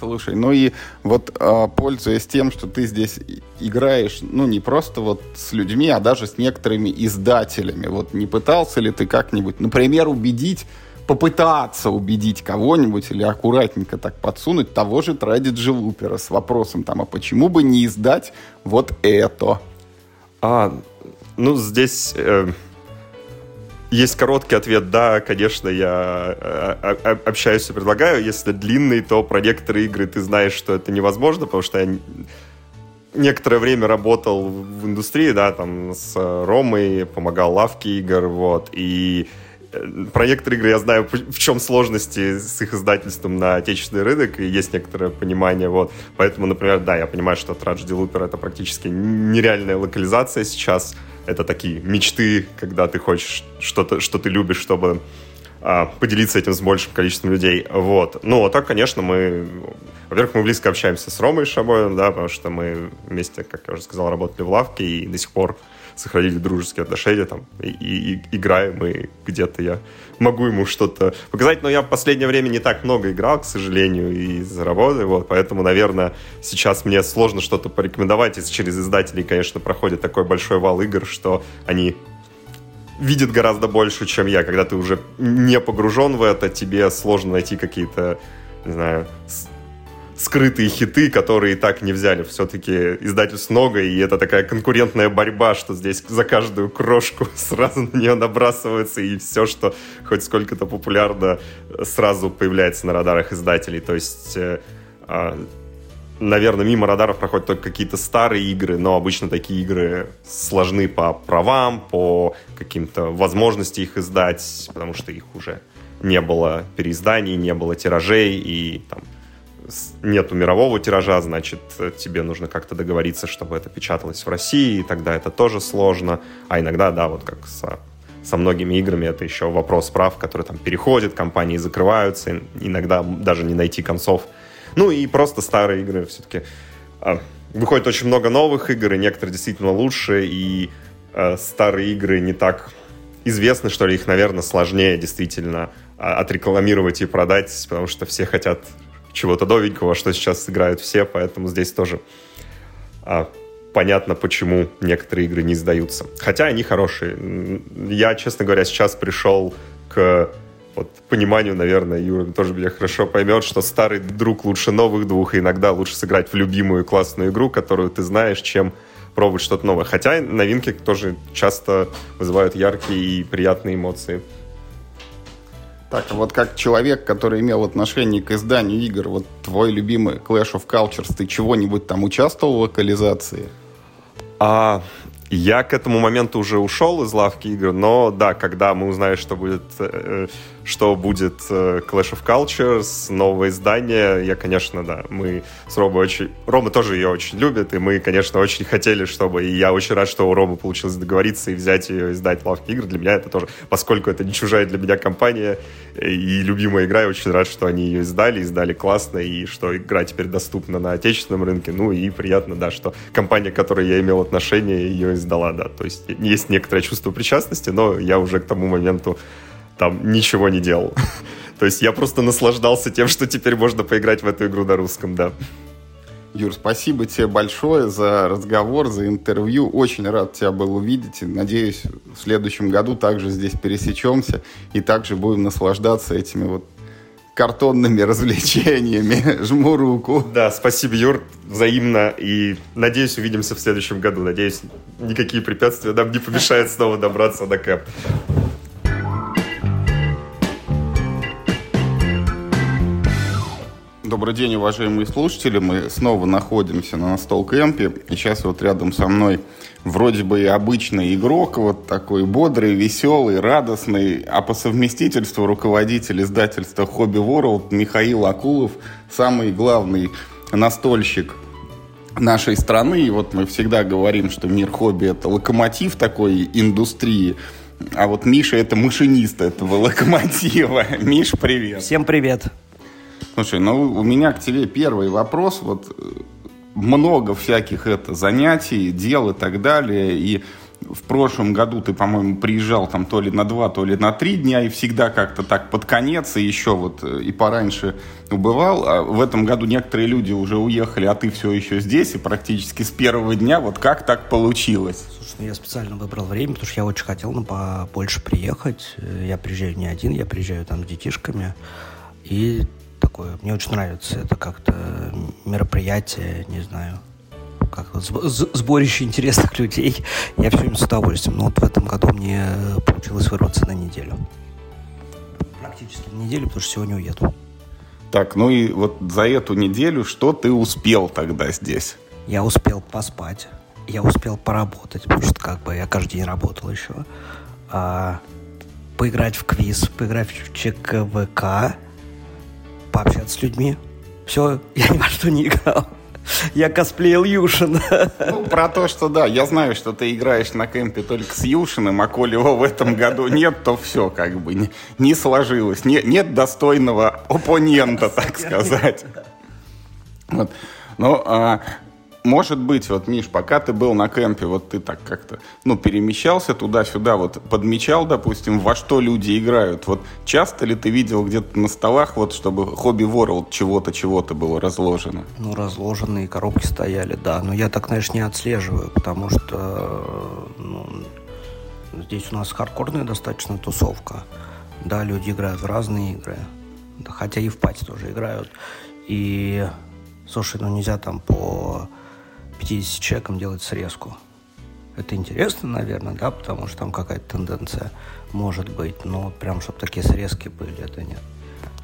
Слушай, ну и вот а, пользуясь тем, что ты здесь играешь, ну не просто вот с людьми, а даже с некоторыми издателями, вот не пытался ли ты как-нибудь, например, убедить попытаться убедить кого-нибудь или аккуратненько так подсунуть того же Традиджи Лупера с вопросом там, а почему бы не издать вот это? А, ну здесь... Э есть короткий ответ, да, конечно, я э, э, общаюсь и предлагаю. Если длинный, то про некоторые игры ты знаешь, что это невозможно, потому что я некоторое время работал в индустрии, да, там с Ромой, помогал лавке игр, вот, и э, про некоторые игры я знаю, в чем сложности с их издательством на отечественный рынок, и есть некоторое понимание, вот. Поэтому, например, да, я понимаю, что Tragedy Looper — это практически нереальная локализация сейчас, это такие мечты, когда ты хочешь что-то, что ты любишь, чтобы а, поделиться этим с большим количеством людей. Вот. Ну, а так, конечно, мы... Во-первых, мы близко общаемся с Ромой Шабоем, да, потому что мы вместе, как я уже сказал, работали в лавке и до сих пор сохранили дружеские отношения, там, и, и, и играем, и где-то я могу ему что-то показать, но я в последнее время не так много играл, к сожалению, из-за работы, вот, поэтому, наверное, сейчас мне сложно что-то порекомендовать, и через издателей, конечно, проходит такой большой вал игр, что они видят гораздо больше, чем я. Когда ты уже не погружен в это, тебе сложно найти какие-то, не знаю, скрытые хиты, которые и так не взяли. Все-таки издательств много, и это такая конкурентная борьба, что здесь за каждую крошку сразу на нее набрасывается, и все, что хоть сколько-то популярно, сразу появляется на радарах издателей. То есть э, а, наверное, мимо радаров проходят только какие-то старые игры, но обычно такие игры сложны по правам, по каким-то возможности их издать, потому что их уже не было переизданий, не было тиражей, и там нету мирового тиража, значит, тебе нужно как-то договориться, чтобы это печаталось в России, и тогда это тоже сложно. А иногда, да, вот как со, со многими играми, это еще вопрос прав, который там переходит, компании закрываются, иногда даже не найти концов. Ну и просто старые игры все-таки. А, выходит очень много новых игр, и некоторые действительно лучше, и а, старые игры не так известны, что ли, их, наверное, сложнее действительно а, отрекламировать и продать, потому что все хотят чего-то новенького, что сейчас играют все, поэтому здесь тоже а, понятно, почему некоторые игры не издаются. Хотя они хорошие. Я, честно говоря, сейчас пришел к вот, пониманию, наверное, Юра тоже меня хорошо поймет, что старый друг лучше новых двух, и иногда лучше сыграть в любимую классную игру, которую ты знаешь, чем пробовать что-то новое. Хотя новинки тоже часто вызывают яркие и приятные эмоции. Так, а вот как человек, который имел отношение к изданию игр, вот твой любимый Clash of Cultures, ты чего-нибудь там участвовал в локализации? А, я к этому моменту уже ушел из лавки игр, но да, когда мы узнаем, что будет э, что будет э, Clash of Cultures, новое издание. Я, конечно, да, мы с Ромой очень... Рома тоже ее очень любит, и мы, конечно, очень хотели, чтобы... И я очень рад, что у Ромы получилось договориться и взять ее издать в лавке игр. Для меня это тоже, поскольку это не чужая для меня компания и любимая игра, я очень рад, что они ее издали, издали классно, и что игра теперь доступна на отечественном рынке. Ну и приятно, да, что компания, к которой я имел отношение, ее издала, да. То есть есть некоторое чувство причастности, но я уже к тому моменту там ничего не делал. То есть я просто наслаждался тем, что теперь можно поиграть в эту игру на русском, да. Юр, спасибо тебе большое за разговор, за интервью. Очень рад тебя был увидеть. надеюсь, в следующем году также здесь пересечемся и также будем наслаждаться этими вот картонными развлечениями. Жму руку. Да, спасибо, Юр, взаимно. И надеюсь, увидимся в следующем году. Надеюсь, никакие препятствия нам не помешают снова добраться до КЭП. Добрый день, уважаемые слушатели. Мы снова находимся на настол кемпе. И сейчас вот рядом со мной вроде бы и обычный игрок, вот такой бодрый, веселый, радостный, а по совместительству руководитель издательства Хобби World Михаил Акулов, самый главный настольщик нашей страны. И вот мы всегда говорим, что мир хобби – это локомотив такой индустрии. А вот Миша – это машинист этого локомотива. Миш, привет. Всем привет. Слушай, ну у меня к тебе первый вопрос. Вот э, много всяких это занятий, дел и так далее. И в прошлом году ты, по-моему, приезжал там то ли на два, то ли на три дня, и всегда как-то так под конец, и еще вот э, и пораньше убывал. А в этом году некоторые люди уже уехали, а ты все еще здесь, и практически с первого дня. Вот как так получилось? Слушай, ну я специально выбрал время, потому что я очень хотел ну, побольше приехать. Я приезжаю не один, я приезжаю там с детишками. И такое. Мне очень нравится. Это как-то мероприятие, не знаю, как сборище интересных людей. Я все время с удовольствием. Но вот в этом году мне получилось вырваться на неделю. Практически на неделю, потому что сегодня уеду. Так, ну и вот за эту неделю что ты успел тогда здесь? Я успел поспать, я успел поработать, потому что как бы я каждый день работал еще. А, поиграть в квиз, поиграть в ЧКВК, пообщаться с людьми. Все, я ни во что не играл. Я косплеил Юшина. Ну, про то, что да, я знаю, что ты играешь на кемпе только с Юшиным, а коли его в этом году нет, то все как бы не, не сложилось. Не, нет достойного оппонента, так сказать. Вот. Ну, а, может быть, вот, Миш, пока ты был на кемпе, вот ты так как-то, ну, перемещался туда-сюда, вот подмечал, допустим, во что люди играют. Вот часто ли ты видел где-то на столах, вот, чтобы хобби World чего-то, чего-то было разложено? Ну, разложенные коробки стояли, да. Но я так, знаешь, не отслеживаю, потому что, ну, здесь у нас хардкорная достаточно тусовка. Да, люди играют в разные игры. Да, хотя и в пати тоже играют. И, слушай, ну нельзя там по 50 человекам делать срезку. Это интересно, наверное, да, потому что там какая-то тенденция может быть, но прям, чтобы такие срезки были, это нет.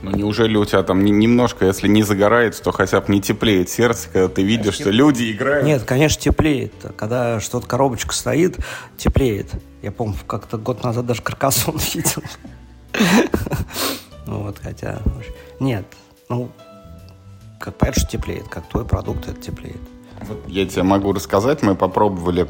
Ну неужели у тебя там немножко, если не загорается, то хотя бы не теплеет сердце, когда ты видишь, что люди играют? Нет, конечно, теплеет. Когда что-то коробочка стоит, теплеет. Я помню, как-то год назад даже каркасон видел. Ну вот, хотя... Нет, ну, как понятно, что теплеет, как твой продукт, это теплеет. Вот я тебе могу рассказать, мы попробовали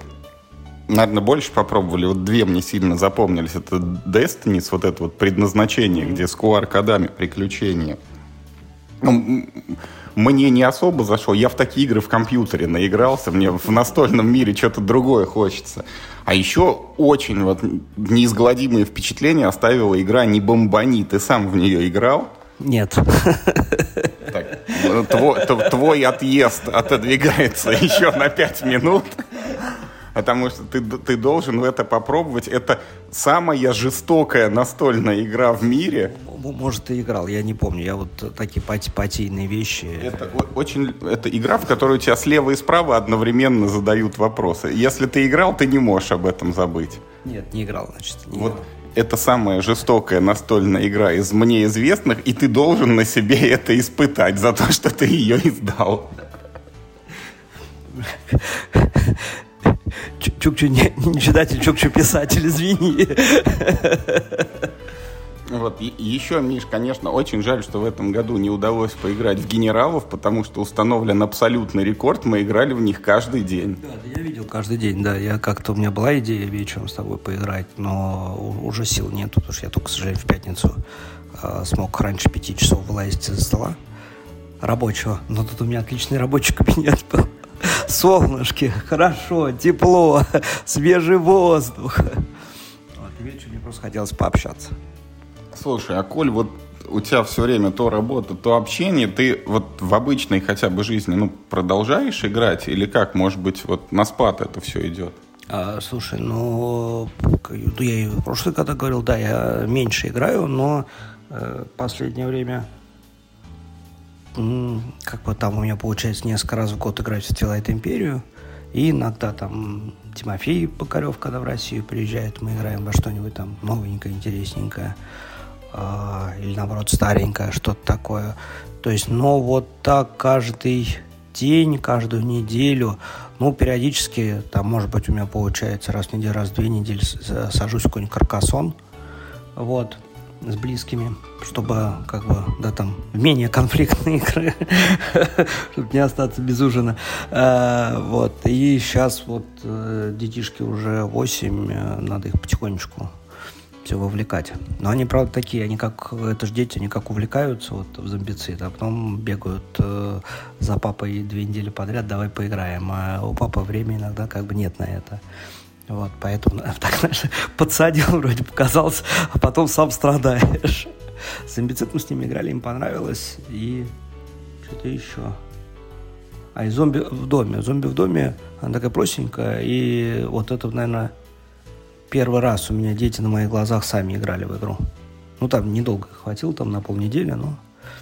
наверное, больше попробовали. Вот две мне сильно запомнились. Это Destiny, вот это вот предназначение, где с QR-кодами приключения. Ну, мне не особо зашло. Я в такие игры в компьютере наигрался. Мне в настольном мире что-то другое хочется. А еще очень вот неизгладимые впечатления оставила игра «Не бомбани». Ты сам в нее играл? Нет. Твой, твой отъезд отодвигается еще на пять минут потому что ты, ты должен это попробовать. Это самая жестокая настольная игра в мире. Может, ты играл, я не помню. Я вот такие пати патийные вещи. Это очень, это игра, в которой у тебя слева и справа одновременно задают вопросы. Если ты играл, ты не можешь об этом забыть. Нет, не играл, значит. Не вот играл. Это самая жестокая настольная игра из мне известных, и ты должен на себе это испытать за то, что ты ее издал. Чукчу не, не читатель, Чукчу писатель, извини. Вот, и, еще, Миш, конечно, очень жаль, что в этом году не удалось поиграть в генералов, потому что установлен абсолютный рекорд, мы играли в них каждый день. Да, я видел каждый день, да. Я как-то, у меня была идея вечером с тобой поиграть, но уже сил нету, потому что я только, к сожалению, в пятницу э, смог раньше пяти часов вылазить из стола рабочего. Но тут у меня отличный рабочий кабинет был солнышки, хорошо, тепло, свежий воздух. Вот, и вечером мне просто хотелось пообщаться. Слушай, а Коль, вот у тебя все время то работа, то общение, ты вот в обычной хотя бы жизни, ну, продолжаешь играть или как, может быть, вот на спад это все идет? А, слушай, ну, я и в прошлый когда говорил, да, я меньше играю, но э, последнее время как бы там у меня получается несколько раз в год играть в Twilight Империю. И иногда там Тимофей Покарев, когда в Россию приезжает, мы играем во что-нибудь там новенькое, интересненькое. Э, или наоборот старенькое, что-то такое. То есть, но вот так каждый день, каждую неделю, ну, периодически, там, может быть, у меня получается раз в неделю, раз в две недели сажусь в какой-нибудь каркасон, вот, с близкими, чтобы как бы, да, там, менее конфликтные игры, чтобы не остаться без ужина. А, вот. И сейчас вот э, детишки уже 8, э, надо их потихонечку все вовлекать. Но они, правда, такие, они как, это же дети, они как увлекаются вот в зомбицид, а потом бегают э, за папой две недели подряд, давай поиграем. А у папы времени иногда как бы нет на это. Вот, поэтому так, знаешь, подсадил, вроде показался, а потом сам страдаешь. С амбицит мы с ними играли, им понравилось. И что-то еще. А и зомби в доме. Зомби в доме, она такая простенькая. И вот это, наверное, первый раз у меня дети на моих глазах сами играли в игру. Ну, там недолго хватило, там на полнедели, но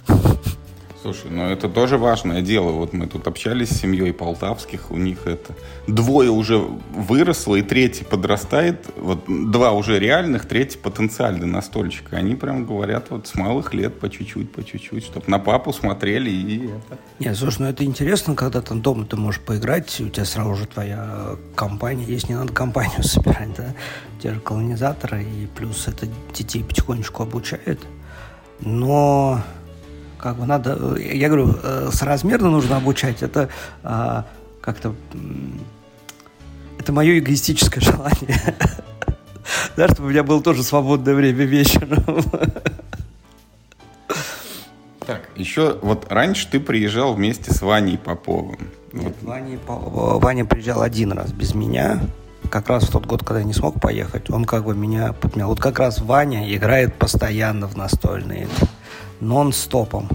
Слушай, ну это тоже важное дело. Вот мы тут общались с семьей полтавских, у них это двое уже выросло, и третий подрастает. Вот два уже реальных, третий потенциальный настольщик. Они прям говорят вот с малых лет по чуть-чуть, по чуть-чуть, чтобы на папу смотрели и это. Не, слушай, ну это интересно, когда там дома ты можешь поиграть, у тебя сразу же твоя компания есть, не надо компанию собирать, да? Те же колонизаторы, и плюс это детей потихонечку обучает. Но как бы надо, э, я говорю, э, соразмерно нужно обучать, это а, как-то, это мое эгоистическое желание. Да, чтобы у меня было тоже свободное время вечером. Так, еще вот раньше ты приезжал вместе с Ваней Поповым. Нет, вот. Ваня, Ваня приезжал один раз без меня. Как раз в тот год, когда я не смог поехать, он как бы меня подменял. Вот как раз Ваня играет постоянно в настольные игры нон-стопом.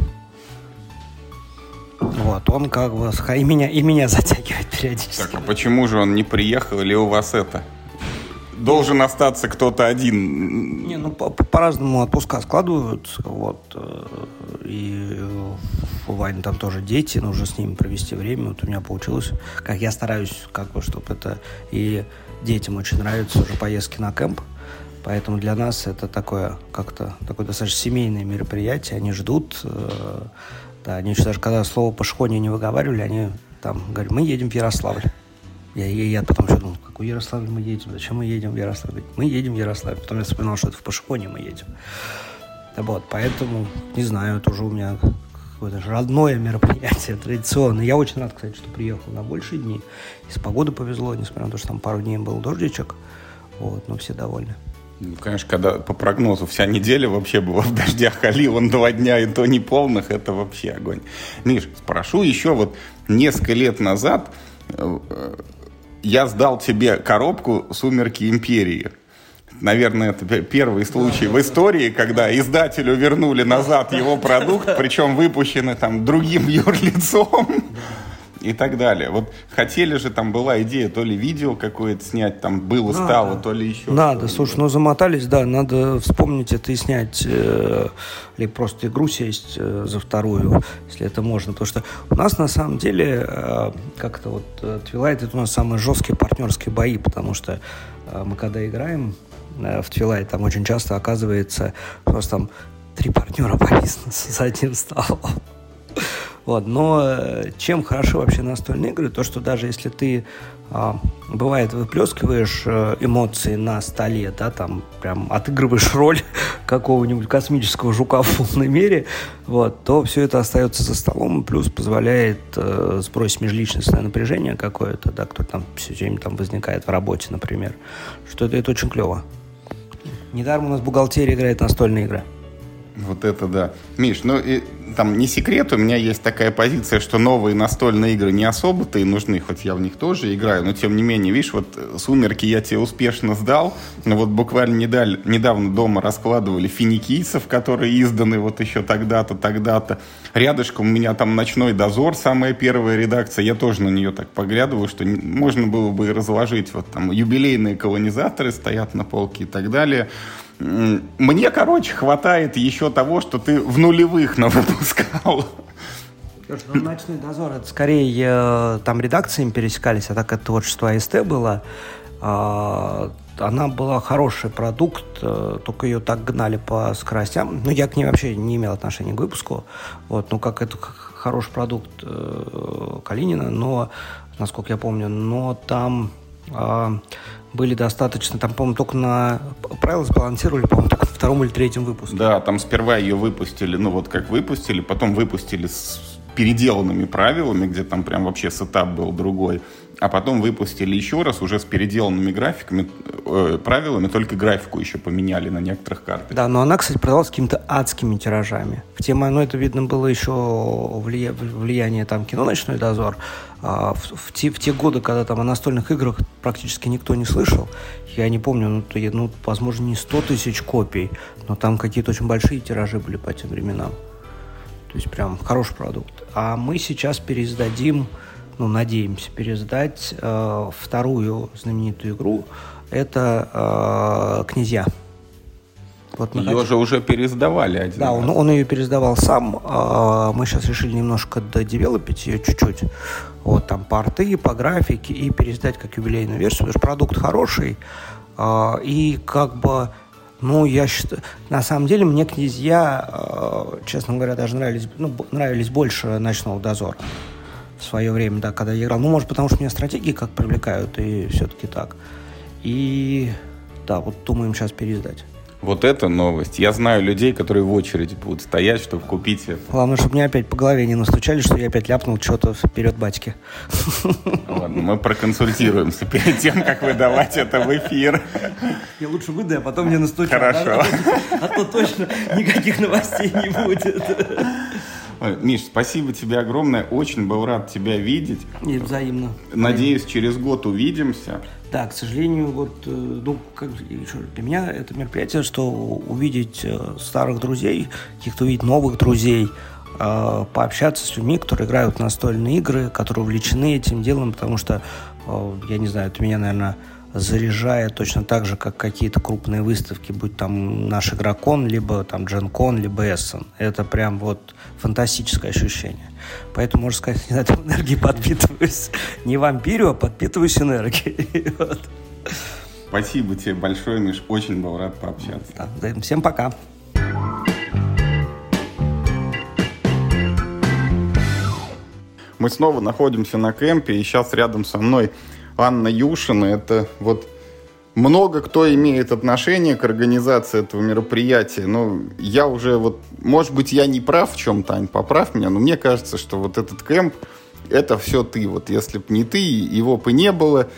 Вот, он как бы и меня, и меня затягивает периодически. Так, а почему же он не приехал или у вас это? Должен остаться кто-то один. Не, ну по- по-разному отпуска складывают, вот. Э, и у Вани там тоже дети, нужно с ними провести время. Вот у меня получилось, как я стараюсь, как бы, чтобы это и детям очень нравятся уже поездки на кемп. Поэтому для нас это такое как-то такое достаточно семейное мероприятие. Они ждут. Э, да, они еще даже когда слово Пашхоне не выговаривали, они там говорят, мы едем в Ярославль. Я, я, я потом еще думал, какой Ярославль мы едем, зачем мы едем в Ярославль? Мы едем в Ярославль. Потом я вспоминал, что это в Пашхоне мы едем. Вот, поэтому, не знаю, это уже у меня какое-то родное мероприятие, традиционное. Я очень рад, кстати, что приехал на большие дни. И с погодой повезло, несмотря на то, что там пару дней был дождичек. Вот, но все довольны. Ну, конечно, когда по прогнозу вся неделя вообще была в дождях, а он два дня, и то не полных, это вообще огонь. Миш, спрошу еще, вот несколько лет назад э, я сдал тебе коробку «Сумерки империи». Наверное, это первый случай в истории, когда издателю вернули назад его продукт, причем выпущенный там другим юрлицом и так далее. Вот хотели же, там была идея то ли видео какое-то снять, там было, надо. стало, то ли еще. Надо, слушай, ну замотались, да, надо вспомнить это и снять, э, или просто игру сесть э, за вторую, если это можно. Потому что у нас на самом деле э, как-то вот э, Twilight это у нас самые жесткие партнерские бои, потому что э, мы когда играем э, в Twilight, там очень часто оказывается просто там три партнера по бизнесу за одним столом. Вот. Но э, чем хорошо вообще настольные игры, то, что даже если ты, а, бывает, выплескиваешь э, эмоции на столе, да, там прям отыгрываешь роль какого-нибудь космического жука в полной мере, вот, то все это остается за столом, плюс позволяет э, сбросить межличностное напряжение какое-то, да, которое там все время там возникает в работе, например, что это, это очень клево. Недаром у нас бухгалтерия играет настольные игры. Вот это да. Миш, ну и там не секрет, у меня есть такая позиция, что новые настольные игры не особо-то и нужны, хоть я в них тоже играю, но тем не менее, видишь, вот «Сумерки» я тебе успешно сдал, но вот буквально недаль, недавно дома раскладывали «Финикийцев», которые изданы вот еще тогда-то, тогда-то. Рядышком у меня там «Ночной дозор», самая первая редакция, я тоже на нее так поглядываю, что можно было бы и разложить. Вот там юбилейные колонизаторы стоят на полке и так далее. Мне, короче, хватает еще того, что ты в нулевых навыпускал. Ну, «Ночной дозор» — это скорее э, там редакциями пересекались, а так это творчество АСТ было. А, она была хороший продукт, э, только ее так гнали по скоростям. Ну, я к ней вообще не имел отношения к выпуску. Вот, ну, как это хороший продукт э, Калинина, но, насколько я помню, но там а, были достаточно, там, по-моему, только на правила сбалансировали, по-моему, только на втором или третьем выпуске. Да, там сперва ее выпустили, ну вот как выпустили, потом выпустили с переделанными правилами, где там прям вообще сетап был другой, а потом выпустили еще раз уже с переделанными графиками, э, правилами, только графику еще поменяли на некоторых картах. Да, но она, кстати, продавалась какими-то адскими тиражами. В те, ну, это, видно, было еще влия... влияние там кино «Ночной дозор», а в, в, те, в те годы, когда там о настольных играх практически никто не слышал, я не помню, ну, то, ну возможно, не 100 тысяч копий, но там какие-то очень большие тиражи были по тем временам. То есть прям хороший продукт. А мы сейчас переиздадим, ну, надеемся переиздать э, вторую знаменитую игру. Это э, «Князья». Вот ее хотим... же уже пересдавали один Да, раз. он, он ее пересдавал сам. А, мы сейчас решили немножко додевелопить ее чуть-чуть. Вот там порты, по графике и пересдать как юбилейную версию, потому что продукт хороший. А, и как бы, ну, я считаю, на самом деле мне князья, а, честно говоря, даже нравились, ну, нравились больше ночного дозора в свое время, да, когда я играл. Ну, может, потому что меня стратегии как привлекают, и все-таки так. И да, вот думаем сейчас переиздать. Вот это новость. Я знаю людей, которые в очереди будут стоять, чтобы купить это. Главное, чтобы мне опять по голове не настучали, что я опять ляпнул что-то вперед батьки. Ладно, мы проконсультируемся перед тем, как выдавать это в эфир. Я лучше выдай, а потом мне настучат. Хорошо. А то точно никаких новостей не будет. Миш, спасибо тебе огромное. Очень был рад тебя видеть. И взаимно. Надеюсь, через год увидимся. Да, к сожалению, вот, э, ну, как, для меня это мероприятие, что увидеть э, старых друзей, каких-то увидеть новых друзей, э, пообщаться с людьми, которые играют в настольные игры, которые увлечены этим делом, потому что, я не знаю, это меня, наверное, заряжает точно так же, как какие-то крупные выставки, будь там наш игрокон, либо там Дженкон, либо Эссен. Это прям вот фантастическое ощущение. Поэтому, можно сказать, не знаю, энергией подпитываюсь. Не вампирю, а подпитываюсь энергией. Вот. Спасибо тебе большое, Миш. Очень был рад пообщаться. Да, всем пока. Мы снова находимся на кемпе, и сейчас рядом со мной Анна Юшина. Это вот много кто имеет отношение к организации этого мероприятия. Но я уже вот, может быть, я не прав в чем-то, Ань, поправь меня, но мне кажется, что вот этот кемп, это все ты. Вот если бы не ты, его бы не было,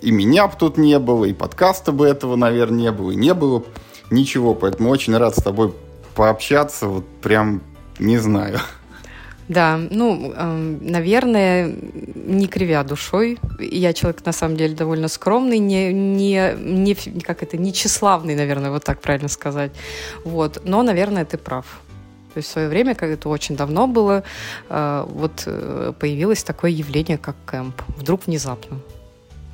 и меня бы тут не было, и подкаста бы этого, наверное, не было, и не было бы ничего. Поэтому очень рад с тобой пообщаться, вот прям не знаю. Да, ну, э, наверное, не кривя душой. Я человек, на самом деле, довольно скромный, не, не, не, как это, не тщеславный, наверное, вот так правильно сказать. Вот. Но, наверное, ты прав. То есть в свое время, как это очень давно было, э, вот э, появилось такое явление, как кемп. Вдруг внезапно.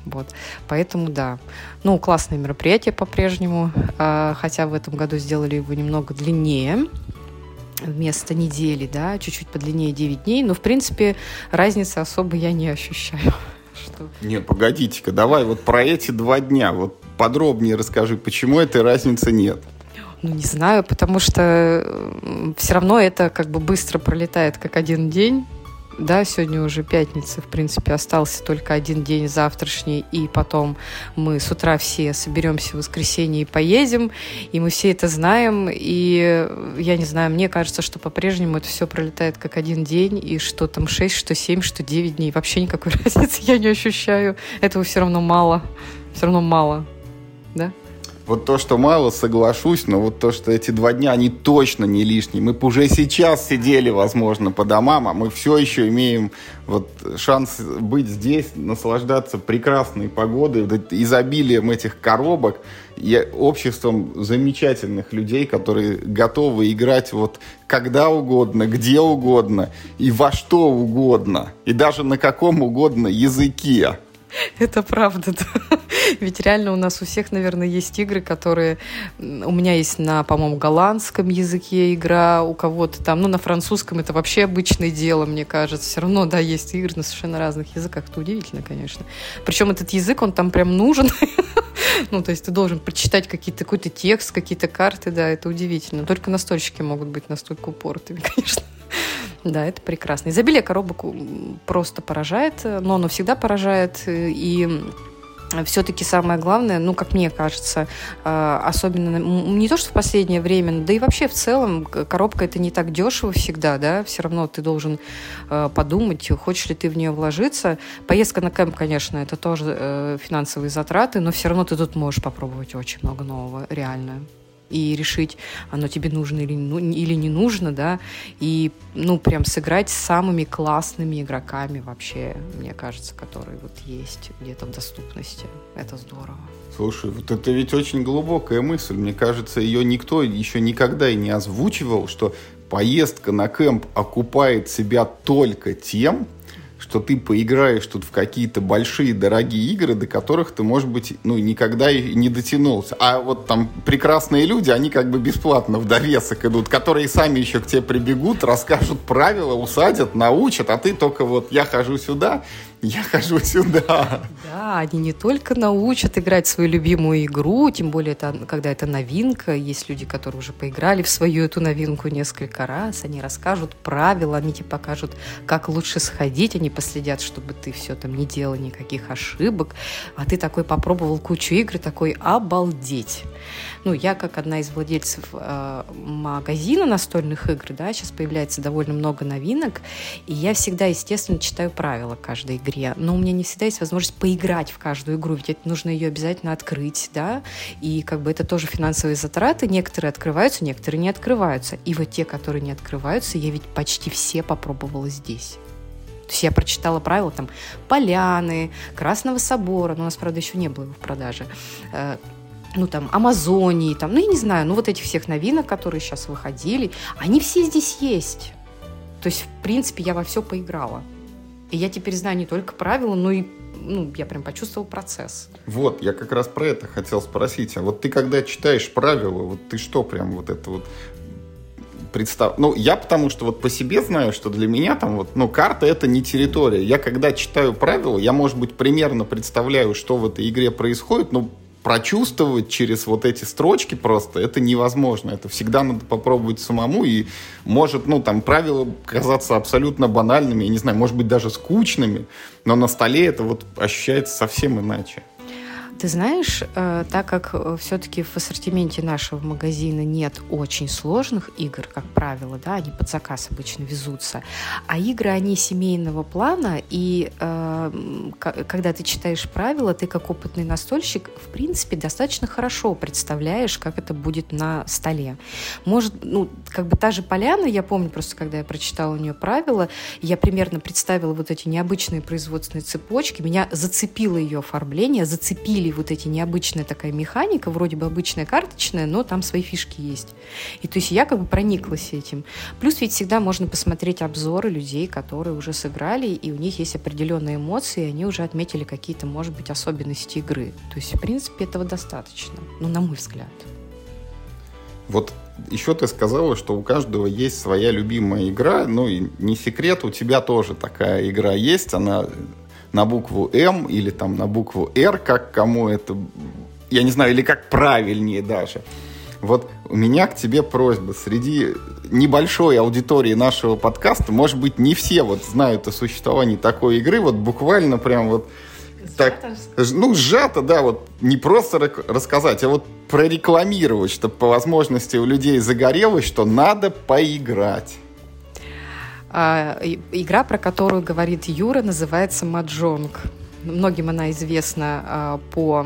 Вот. Поэтому да. Ну, классное мероприятие по-прежнему, э, хотя в этом году сделали его немного длиннее вместо недели, да, чуть-чуть подлиннее 9 дней, но, в принципе, разницы особо я не ощущаю. Что... Нет, погодите-ка, давай вот про эти два дня, вот подробнее расскажи, почему этой разницы нет. Ну, не знаю, потому что все равно это как бы быстро пролетает как один день, да, сегодня уже пятница, в принципе, остался только один день завтрашний, и потом мы с утра все соберемся в воскресенье и поедем, и мы все это знаем, и я не знаю, мне кажется, что по-прежнему это все пролетает как один день, и что там 6, что 7, что 9 дней, вообще никакой разницы я не ощущаю, этого все равно мало, все равно мало, да? Вот то, что мало, соглашусь, но вот то, что эти два дня, они точно не лишние. Мы уже сейчас сидели, возможно, по домам, а мы все еще имеем вот шанс быть здесь, наслаждаться прекрасной погодой, вот изобилием этих коробок и обществом замечательных людей, которые готовы играть вот когда угодно, где угодно и во что угодно, и даже на каком угодно языке. Это правда, да. Ведь реально у нас у всех, наверное, есть игры, которые... У меня есть на, по-моему, голландском языке игра, у кого-то там, ну, на французском это вообще обычное дело, мне кажется. Все равно, да, есть игры на совершенно разных языках. Это удивительно, конечно. Причем этот язык, он там прям нужен. Ну, то есть ты должен прочитать какие-то, какой-то текст, какие-то карты, да, это удивительно. Только настольщики могут быть настолько упоротыми, конечно. Да, это прекрасно. Изобилие коробок просто поражает, но оно всегда поражает. И все-таки самое главное, ну, как мне кажется, э, особенно не то, что в последнее время, да и вообще в целом коробка это не так дешево всегда, да, все равно ты должен э, подумать, хочешь ли ты в нее вложиться. Поездка на кемп, конечно, это тоже э, финансовые затраты, но все равно ты тут можешь попробовать очень много нового, реально и решить, оно тебе нужно или, ну, или не нужно, да, и, ну, прям сыграть с самыми классными игроками вообще, мне кажется, которые вот есть где-то в доступности. Это здорово. Слушай, вот это ведь очень глубокая мысль. Мне кажется, ее никто еще никогда и не озвучивал, что поездка на кемп окупает себя только тем, что ты поиграешь тут в какие-то большие дорогие игры, до которых ты, может быть, ну, никогда и не дотянулся. А вот там прекрасные люди, они как бы бесплатно в довесок идут, которые сами еще к тебе прибегут, расскажут правила, усадят, научат, а ты только вот я хожу сюда, я хожу сюда. Да, они не только научат играть свою любимую игру, тем более, это, когда это новинка, есть люди, которые уже поиграли в свою эту новинку несколько раз, они расскажут правила, они тебе покажут, как лучше сходить, они последят, чтобы ты все там не делал никаких ошибок, а ты такой попробовал кучу игр, такой обалдеть. Ну, я как одна из владельцев э, магазина настольных игр, да, сейчас появляется довольно много новинок, и я всегда, естественно, читаю правила каждой игре, но у меня не всегда есть возможность поиграть в каждую игру, ведь нужно ее обязательно открыть, да, и как бы это тоже финансовые затраты, некоторые открываются, некоторые не открываются, и вот те, которые не открываются, я ведь почти все попробовала здесь. То есть я прочитала правила там Поляны, Красного собора, но у нас, правда, еще не было его в продаже, э, ну, там, Амазонии, там, ну, я не знаю, ну, вот этих всех новинок, которые сейчас выходили, они все здесь есть. То есть, в принципе, я во все поиграла. И я теперь знаю не только правила, но и ну, я прям почувствовал процесс. Вот, я как раз про это хотел спросить. А вот ты когда читаешь правила, вот ты что прям вот это вот представ... Ну, я потому что вот по себе знаю, что для меня там вот, ну, карта это не территория. Я когда читаю правила, я, может быть, примерно представляю, что в этой игре происходит, но прочувствовать через вот эти строчки просто, это невозможно. Это всегда надо попробовать самому, и может, ну, там, правила казаться абсолютно банальными, я не знаю, может быть, даже скучными, но на столе это вот ощущается совсем иначе. Ты знаешь, э, так как э, все-таки в ассортименте нашего магазина нет очень сложных игр, как правило, да, они под заказ обычно везутся, а игры, они семейного плана, и э, когда ты читаешь правила, ты как опытный настольщик, в принципе, достаточно хорошо представляешь, как это будет на столе. Может, ну, как бы та же поляна, я помню просто, когда я прочитала у нее правила, я примерно представила вот эти необычные производственные цепочки, меня зацепило ее оформление, зацепили или вот эти необычная такая механика, вроде бы обычная карточная, но там свои фишки есть. И то есть я как бы прониклась этим. Плюс ведь всегда можно посмотреть обзоры людей, которые уже сыграли, и у них есть определенные эмоции, и они уже отметили какие-то, может быть, особенности игры. То есть, в принципе, этого достаточно. Ну, на мой взгляд. Вот еще ты сказала, что у каждого есть своя любимая игра, ну и не секрет, у тебя тоже такая игра есть, она на букву М или там на букву Р, как кому это, я не знаю, или как правильнее даже. Вот у меня к тебе просьба. Среди небольшой аудитории нашего подкаста, может быть, не все вот знают о существовании такой игры, вот буквально прям вот так, ну, сжато, да, вот не просто рассказать, а вот прорекламировать, чтобы по возможности у людей загорелось, что надо поиграть. А, игра, про которую говорит Юра, называется «Маджонг». Многим она известна а, по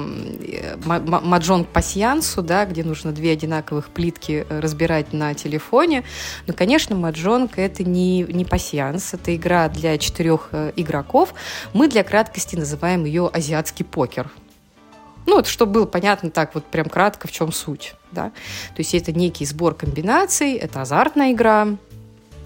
маджонг пасьянсу, да, где нужно две одинаковых плитки э, разбирать на телефоне. Но, конечно, маджонг это не, не пасьянс, это игра для четырех э, игроков. Мы для краткости называем ее азиатский покер. Ну, вот, чтобы было понятно так вот прям кратко, в чем суть. Да? То есть это некий сбор комбинаций, это азартная игра,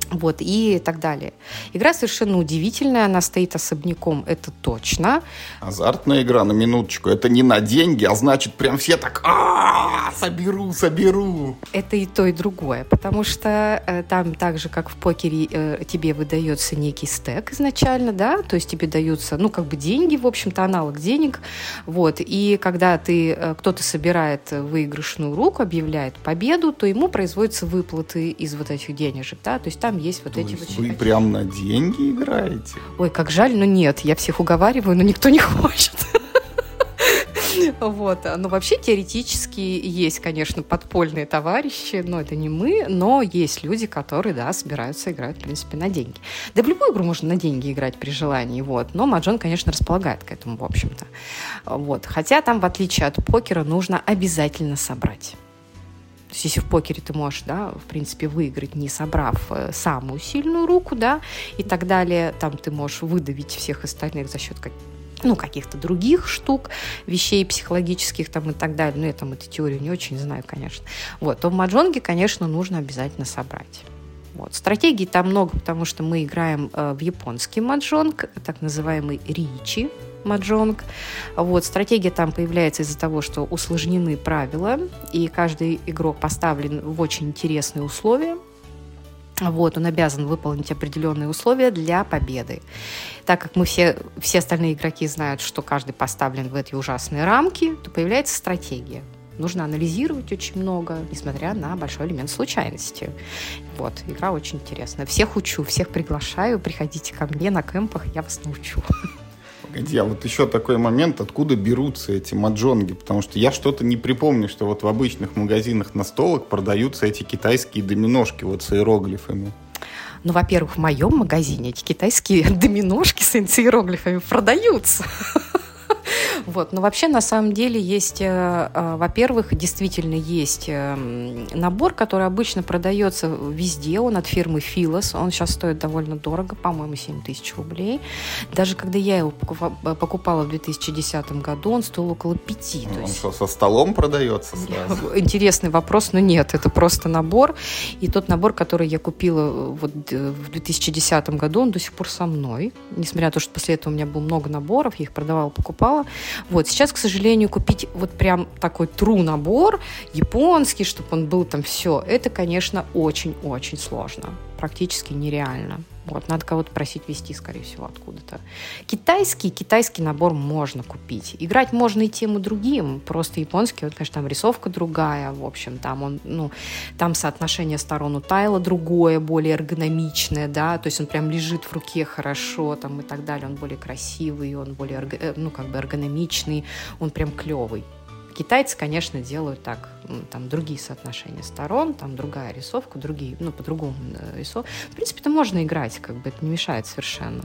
вот, и так далее. Игра совершенно удивительная, она стоит особняком, это точно. Азартная игра, на минуточку, это не на деньги, а значит, прям все так, а соберу, соберу. Это и то, и другое, потому что э, там так же, как в покере, э, тебе выдается некий стек изначально, да, то есть тебе даются, ну, как бы деньги, в общем-то, аналог денег, вот, и когда ты, э, кто-то собирает выигрышную руку, объявляет победу, то ему производятся выплаты из вот этих денежек, да, то есть там есть вот То эти вот... Вы прям на деньги играете? Ой, как жаль, но нет, я всех уговариваю, но никто не хочет. Вот. Но вообще теоретически есть, конечно, подпольные товарищи, но это не мы, но есть люди, которые, да, собираются играть, в принципе, на деньги. Да в любую игру можно на деньги играть при желании, вот. Но Маджон, конечно, располагает к этому, в общем-то. Вот. Хотя там, в отличие от покера, нужно обязательно собрать. То есть если в покере ты можешь, да, в принципе, выиграть, не собрав э, самую сильную руку, да, и так далее, там ты можешь выдавить всех остальных за счет ну, каких-то других штук, вещей психологических там и так далее. Ну, я там эту теорию не очень знаю, конечно. Вот, то в маджонге, конечно, нужно обязательно собрать. Вот. Стратегий там много, потому что мы играем э, в японский маджонг, так называемый ричи, маджонг. Вот, стратегия там появляется из-за того, что усложнены правила, и каждый игрок поставлен в очень интересные условия. Вот, он обязан выполнить определенные условия для победы. Так как мы все, все остальные игроки знают, что каждый поставлен в эти ужасные рамки, то появляется стратегия. Нужно анализировать очень много, несмотря на большой элемент случайности. Вот, игра очень интересная. Всех учу, всех приглашаю, приходите ко мне на кемпах, я вас научу. Погоди, а вот еще такой момент, откуда берутся эти маджонги? Потому что я что-то не припомню, что вот в обычных магазинах на столах продаются эти китайские доминошки вот с иероглифами. Ну, во-первых, в моем магазине эти китайские доминошки с иероглифами продаются. Вот. Но вообще, на самом деле, есть, э, э, во-первых, действительно есть э, набор, который обычно продается везде. Он от фирмы Филос. Он сейчас стоит довольно дорого, по-моему, 7 тысяч рублей. Даже когда я его покупала в 2010 году, он стоил около 5. Он есть... что, со столом продается сразу? Интересный вопрос, но нет, это просто набор. И тот набор, который я купила вот в 2010 году, он до сих пор со мной. Несмотря на то, что после этого у меня было много наборов, я их продавала, покупала. Вот, сейчас, к сожалению, купить вот прям такой true набор, японский, чтобы он был там все, это, конечно, очень-очень сложно. практически нереально. Вот, надо кого-то просить вести, скорее всего, откуда-то. Китайский, китайский набор можно купить. Играть можно и тем, и другим. Просто японский, вот, конечно, там рисовка другая, в общем, там он, ну, там соотношение сторон у тайла другое, более эргономичное, да, то есть он прям лежит в руке хорошо, там, и так далее. Он более красивый, он более, э, ну, как бы эргономичный, он прям клевый. Китайцы, конечно, делают так, там другие соотношения сторон, там другая рисовка, другие, ну, по-другому э, рисовка. В принципе, это можно играть, как бы это не мешает совершенно.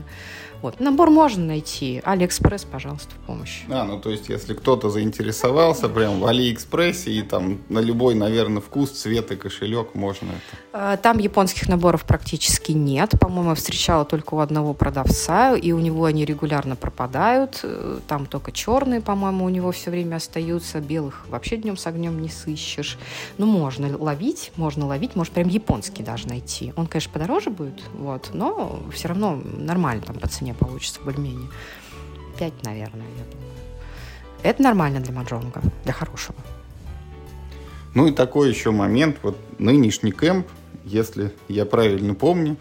Вот. Набор можно найти. Алиэкспресс, пожалуйста, в помощь. А, ну то есть, если кто-то заинтересовался прям в Алиэкспрессе и там на любой, наверное, вкус, цвет и кошелек можно это. А, там японских наборов практически нет. По-моему, я встречала только у одного продавца, и у него они регулярно пропадают. Э, там только черные, по-моему, у него все время остаются. Белых вообще днем с огнем не сыщешь. Ну, можно ловить, можно ловить, может, прям японский даже найти. Он, конечно, подороже будет, вот, но все равно нормально там по цене мне получится более-менее. Пять, наверное, я думаю. Это нормально для маджонга, для хорошего. Ну и такой еще момент, вот нынешний кемп, если я правильно помню,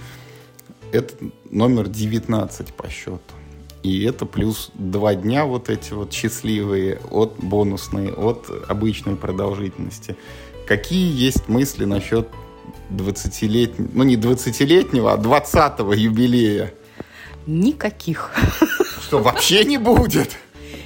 это номер 19 по счету. И это плюс два дня вот эти вот счастливые от бонусные, от обычной продолжительности. Какие есть мысли насчет 20-летнего, ну не 20-летнего, а 20-го юбилея Никаких. Что, вообще не будет?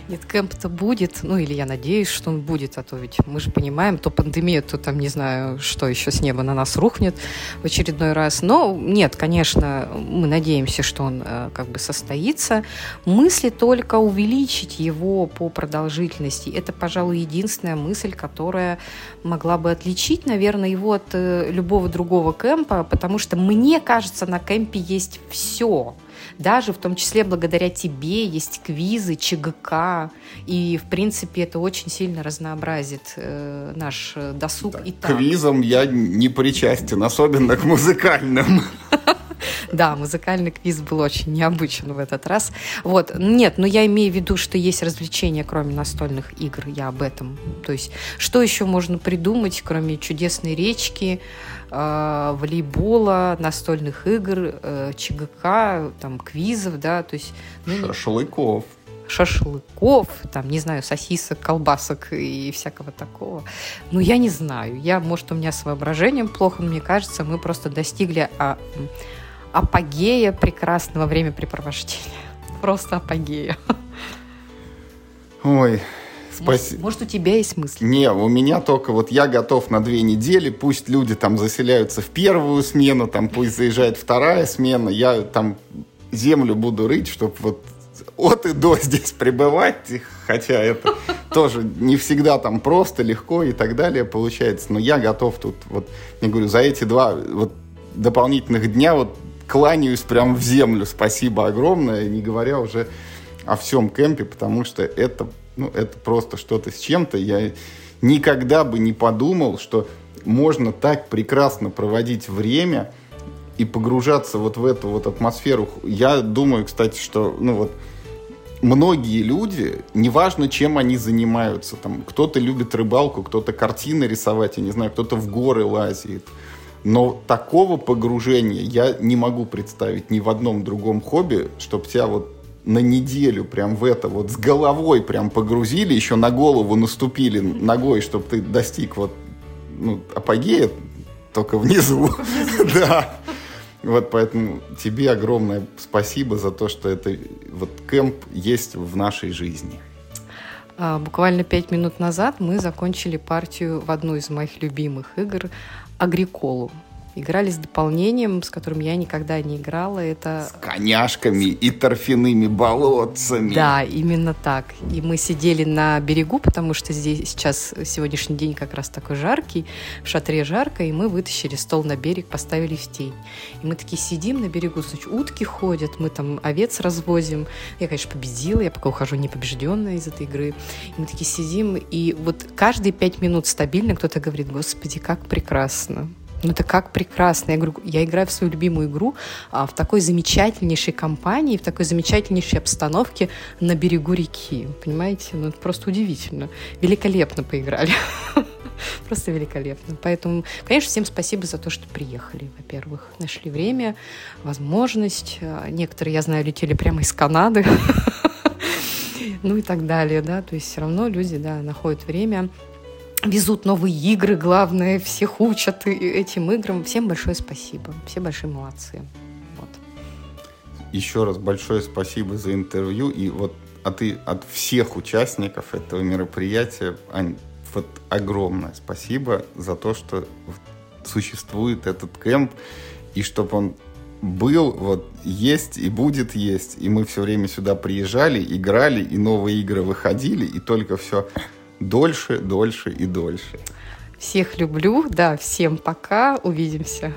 Нет, кемп-то будет, ну или я надеюсь, что он будет, а то ведь мы же понимаем, то пандемия, то там не знаю, что еще с неба на нас рухнет в очередной раз. Но нет, конечно, мы надеемся, что он э, как бы состоится. Мысли только увеличить его по продолжительности. Это, пожалуй, единственная мысль, которая могла бы отличить, наверное, его от э, любого другого кемпа, потому что мне кажется, на кемпе есть все даже в том числе благодаря тебе есть квизы, ЧГК, и, в принципе, это очень сильно разнообразит э, наш э, досуг да, и так. Квизом я не причастен, особенно к музыкальным. Да, музыкальный квиз был очень необычен в этот раз. Вот, нет, но я имею в виду, что есть развлечения, кроме настольных игр, я об этом. То есть, что еще можно придумать, кроме чудесной речки, э, волейбола, настольных игр, э, ЧГК, там, квизов, да, то есть... Ну, Шашлыков шашлыков, там, не знаю, сосисок, колбасок и всякого такого. Ну, я не знаю. Я, может, у меня с воображением плохо, но мне кажется, мы просто достигли а, апогея прекрасного времяпрепровождения. Просто апогея. Ой, Может, может, у тебя есть мысли? Не, у меня только вот я готов на две недели, пусть люди там заселяются в первую смену, там пусть заезжает вторая смена, я там землю буду рыть, чтобы вот от и до здесь пребывать, хотя это тоже не всегда там просто, легко и так далее получается, но я готов тут, вот, я говорю, за эти два вот дополнительных дня вот кланяюсь прям в землю, спасибо огромное, не говоря уже о всем кемпе, потому что это ну, это просто что-то с чем-то. Я никогда бы не подумал, что можно так прекрасно проводить время и погружаться вот в эту вот атмосферу. Я думаю, кстати, что, ну вот, многие люди, неважно, чем они занимаются, там, кто-то любит рыбалку, кто-то картины рисовать, я не знаю, кто-то в горы лазит, но такого погружения я не могу представить ни в одном другом хобби, чтобы тебя вот на неделю прям в это вот с головой прям погрузили, еще на голову наступили ногой, чтобы ты достиг вот ну, апогея, только внизу. Да. Вот поэтому тебе огромное спасибо за то, что это вот кемп есть в нашей жизни. А, буквально пять минут назад мы закончили партию в одну из моих любимых игр Агриколу играли с дополнением, с которым я никогда не играла. Это... С коняшками и торфяными болотцами. Да, именно так. И мы сидели на берегу, потому что здесь сейчас сегодняшний день как раз такой жаркий, в шатре жарко, и мы вытащили стол на берег, поставили в тень. И мы такие сидим на берегу, значит, утки ходят, мы там овец развозим. Я, конечно, победила, я пока ухожу непобежденная из этой игры. И мы такие сидим, и вот каждые пять минут стабильно кто-то говорит, господи, как прекрасно Ну это как прекрасно. Я говорю, я играю в свою любимую игру а, в такой замечательнейшей компании, в такой замечательнейшей обстановке на берегу реки. Понимаете? Ну это просто удивительно. Великолепно поиграли. Просто великолепно. Поэтому, конечно, всем спасибо за то, что приехали, во-первых. Нашли время, возможность. Некоторые, я знаю, летели прямо из Канады. Ну и так далее, да. То есть все равно люди, да, находят время везут новые игры, главное, всех учат этим играм. Всем большое спасибо. Все большие молодцы. Вот. Еще раз большое спасибо за интервью. И вот от, от всех участников этого мероприятия, Ань, вот огромное спасибо за то, что существует этот кемп, и чтобы он был, вот, есть и будет есть. И мы все время сюда приезжали, играли, и новые игры выходили, и только все дольше, дольше и дольше. Всех люблю, да, всем пока, увидимся.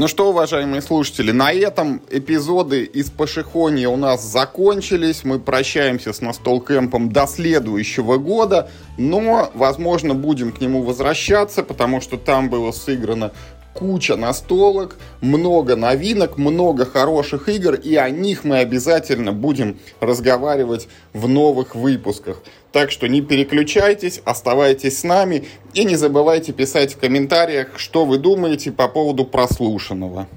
Ну что, уважаемые слушатели, на этом эпизоды из Пашихония у нас закончились. Мы прощаемся с Настол Кэмпом до следующего года, но, возможно, будем к нему возвращаться, потому что там было сыграно куча настолок, много новинок, много хороших игр, и о них мы обязательно будем разговаривать в новых выпусках. Так что не переключайтесь, оставайтесь с нами и не забывайте писать в комментариях, что вы думаете по поводу прослушанного.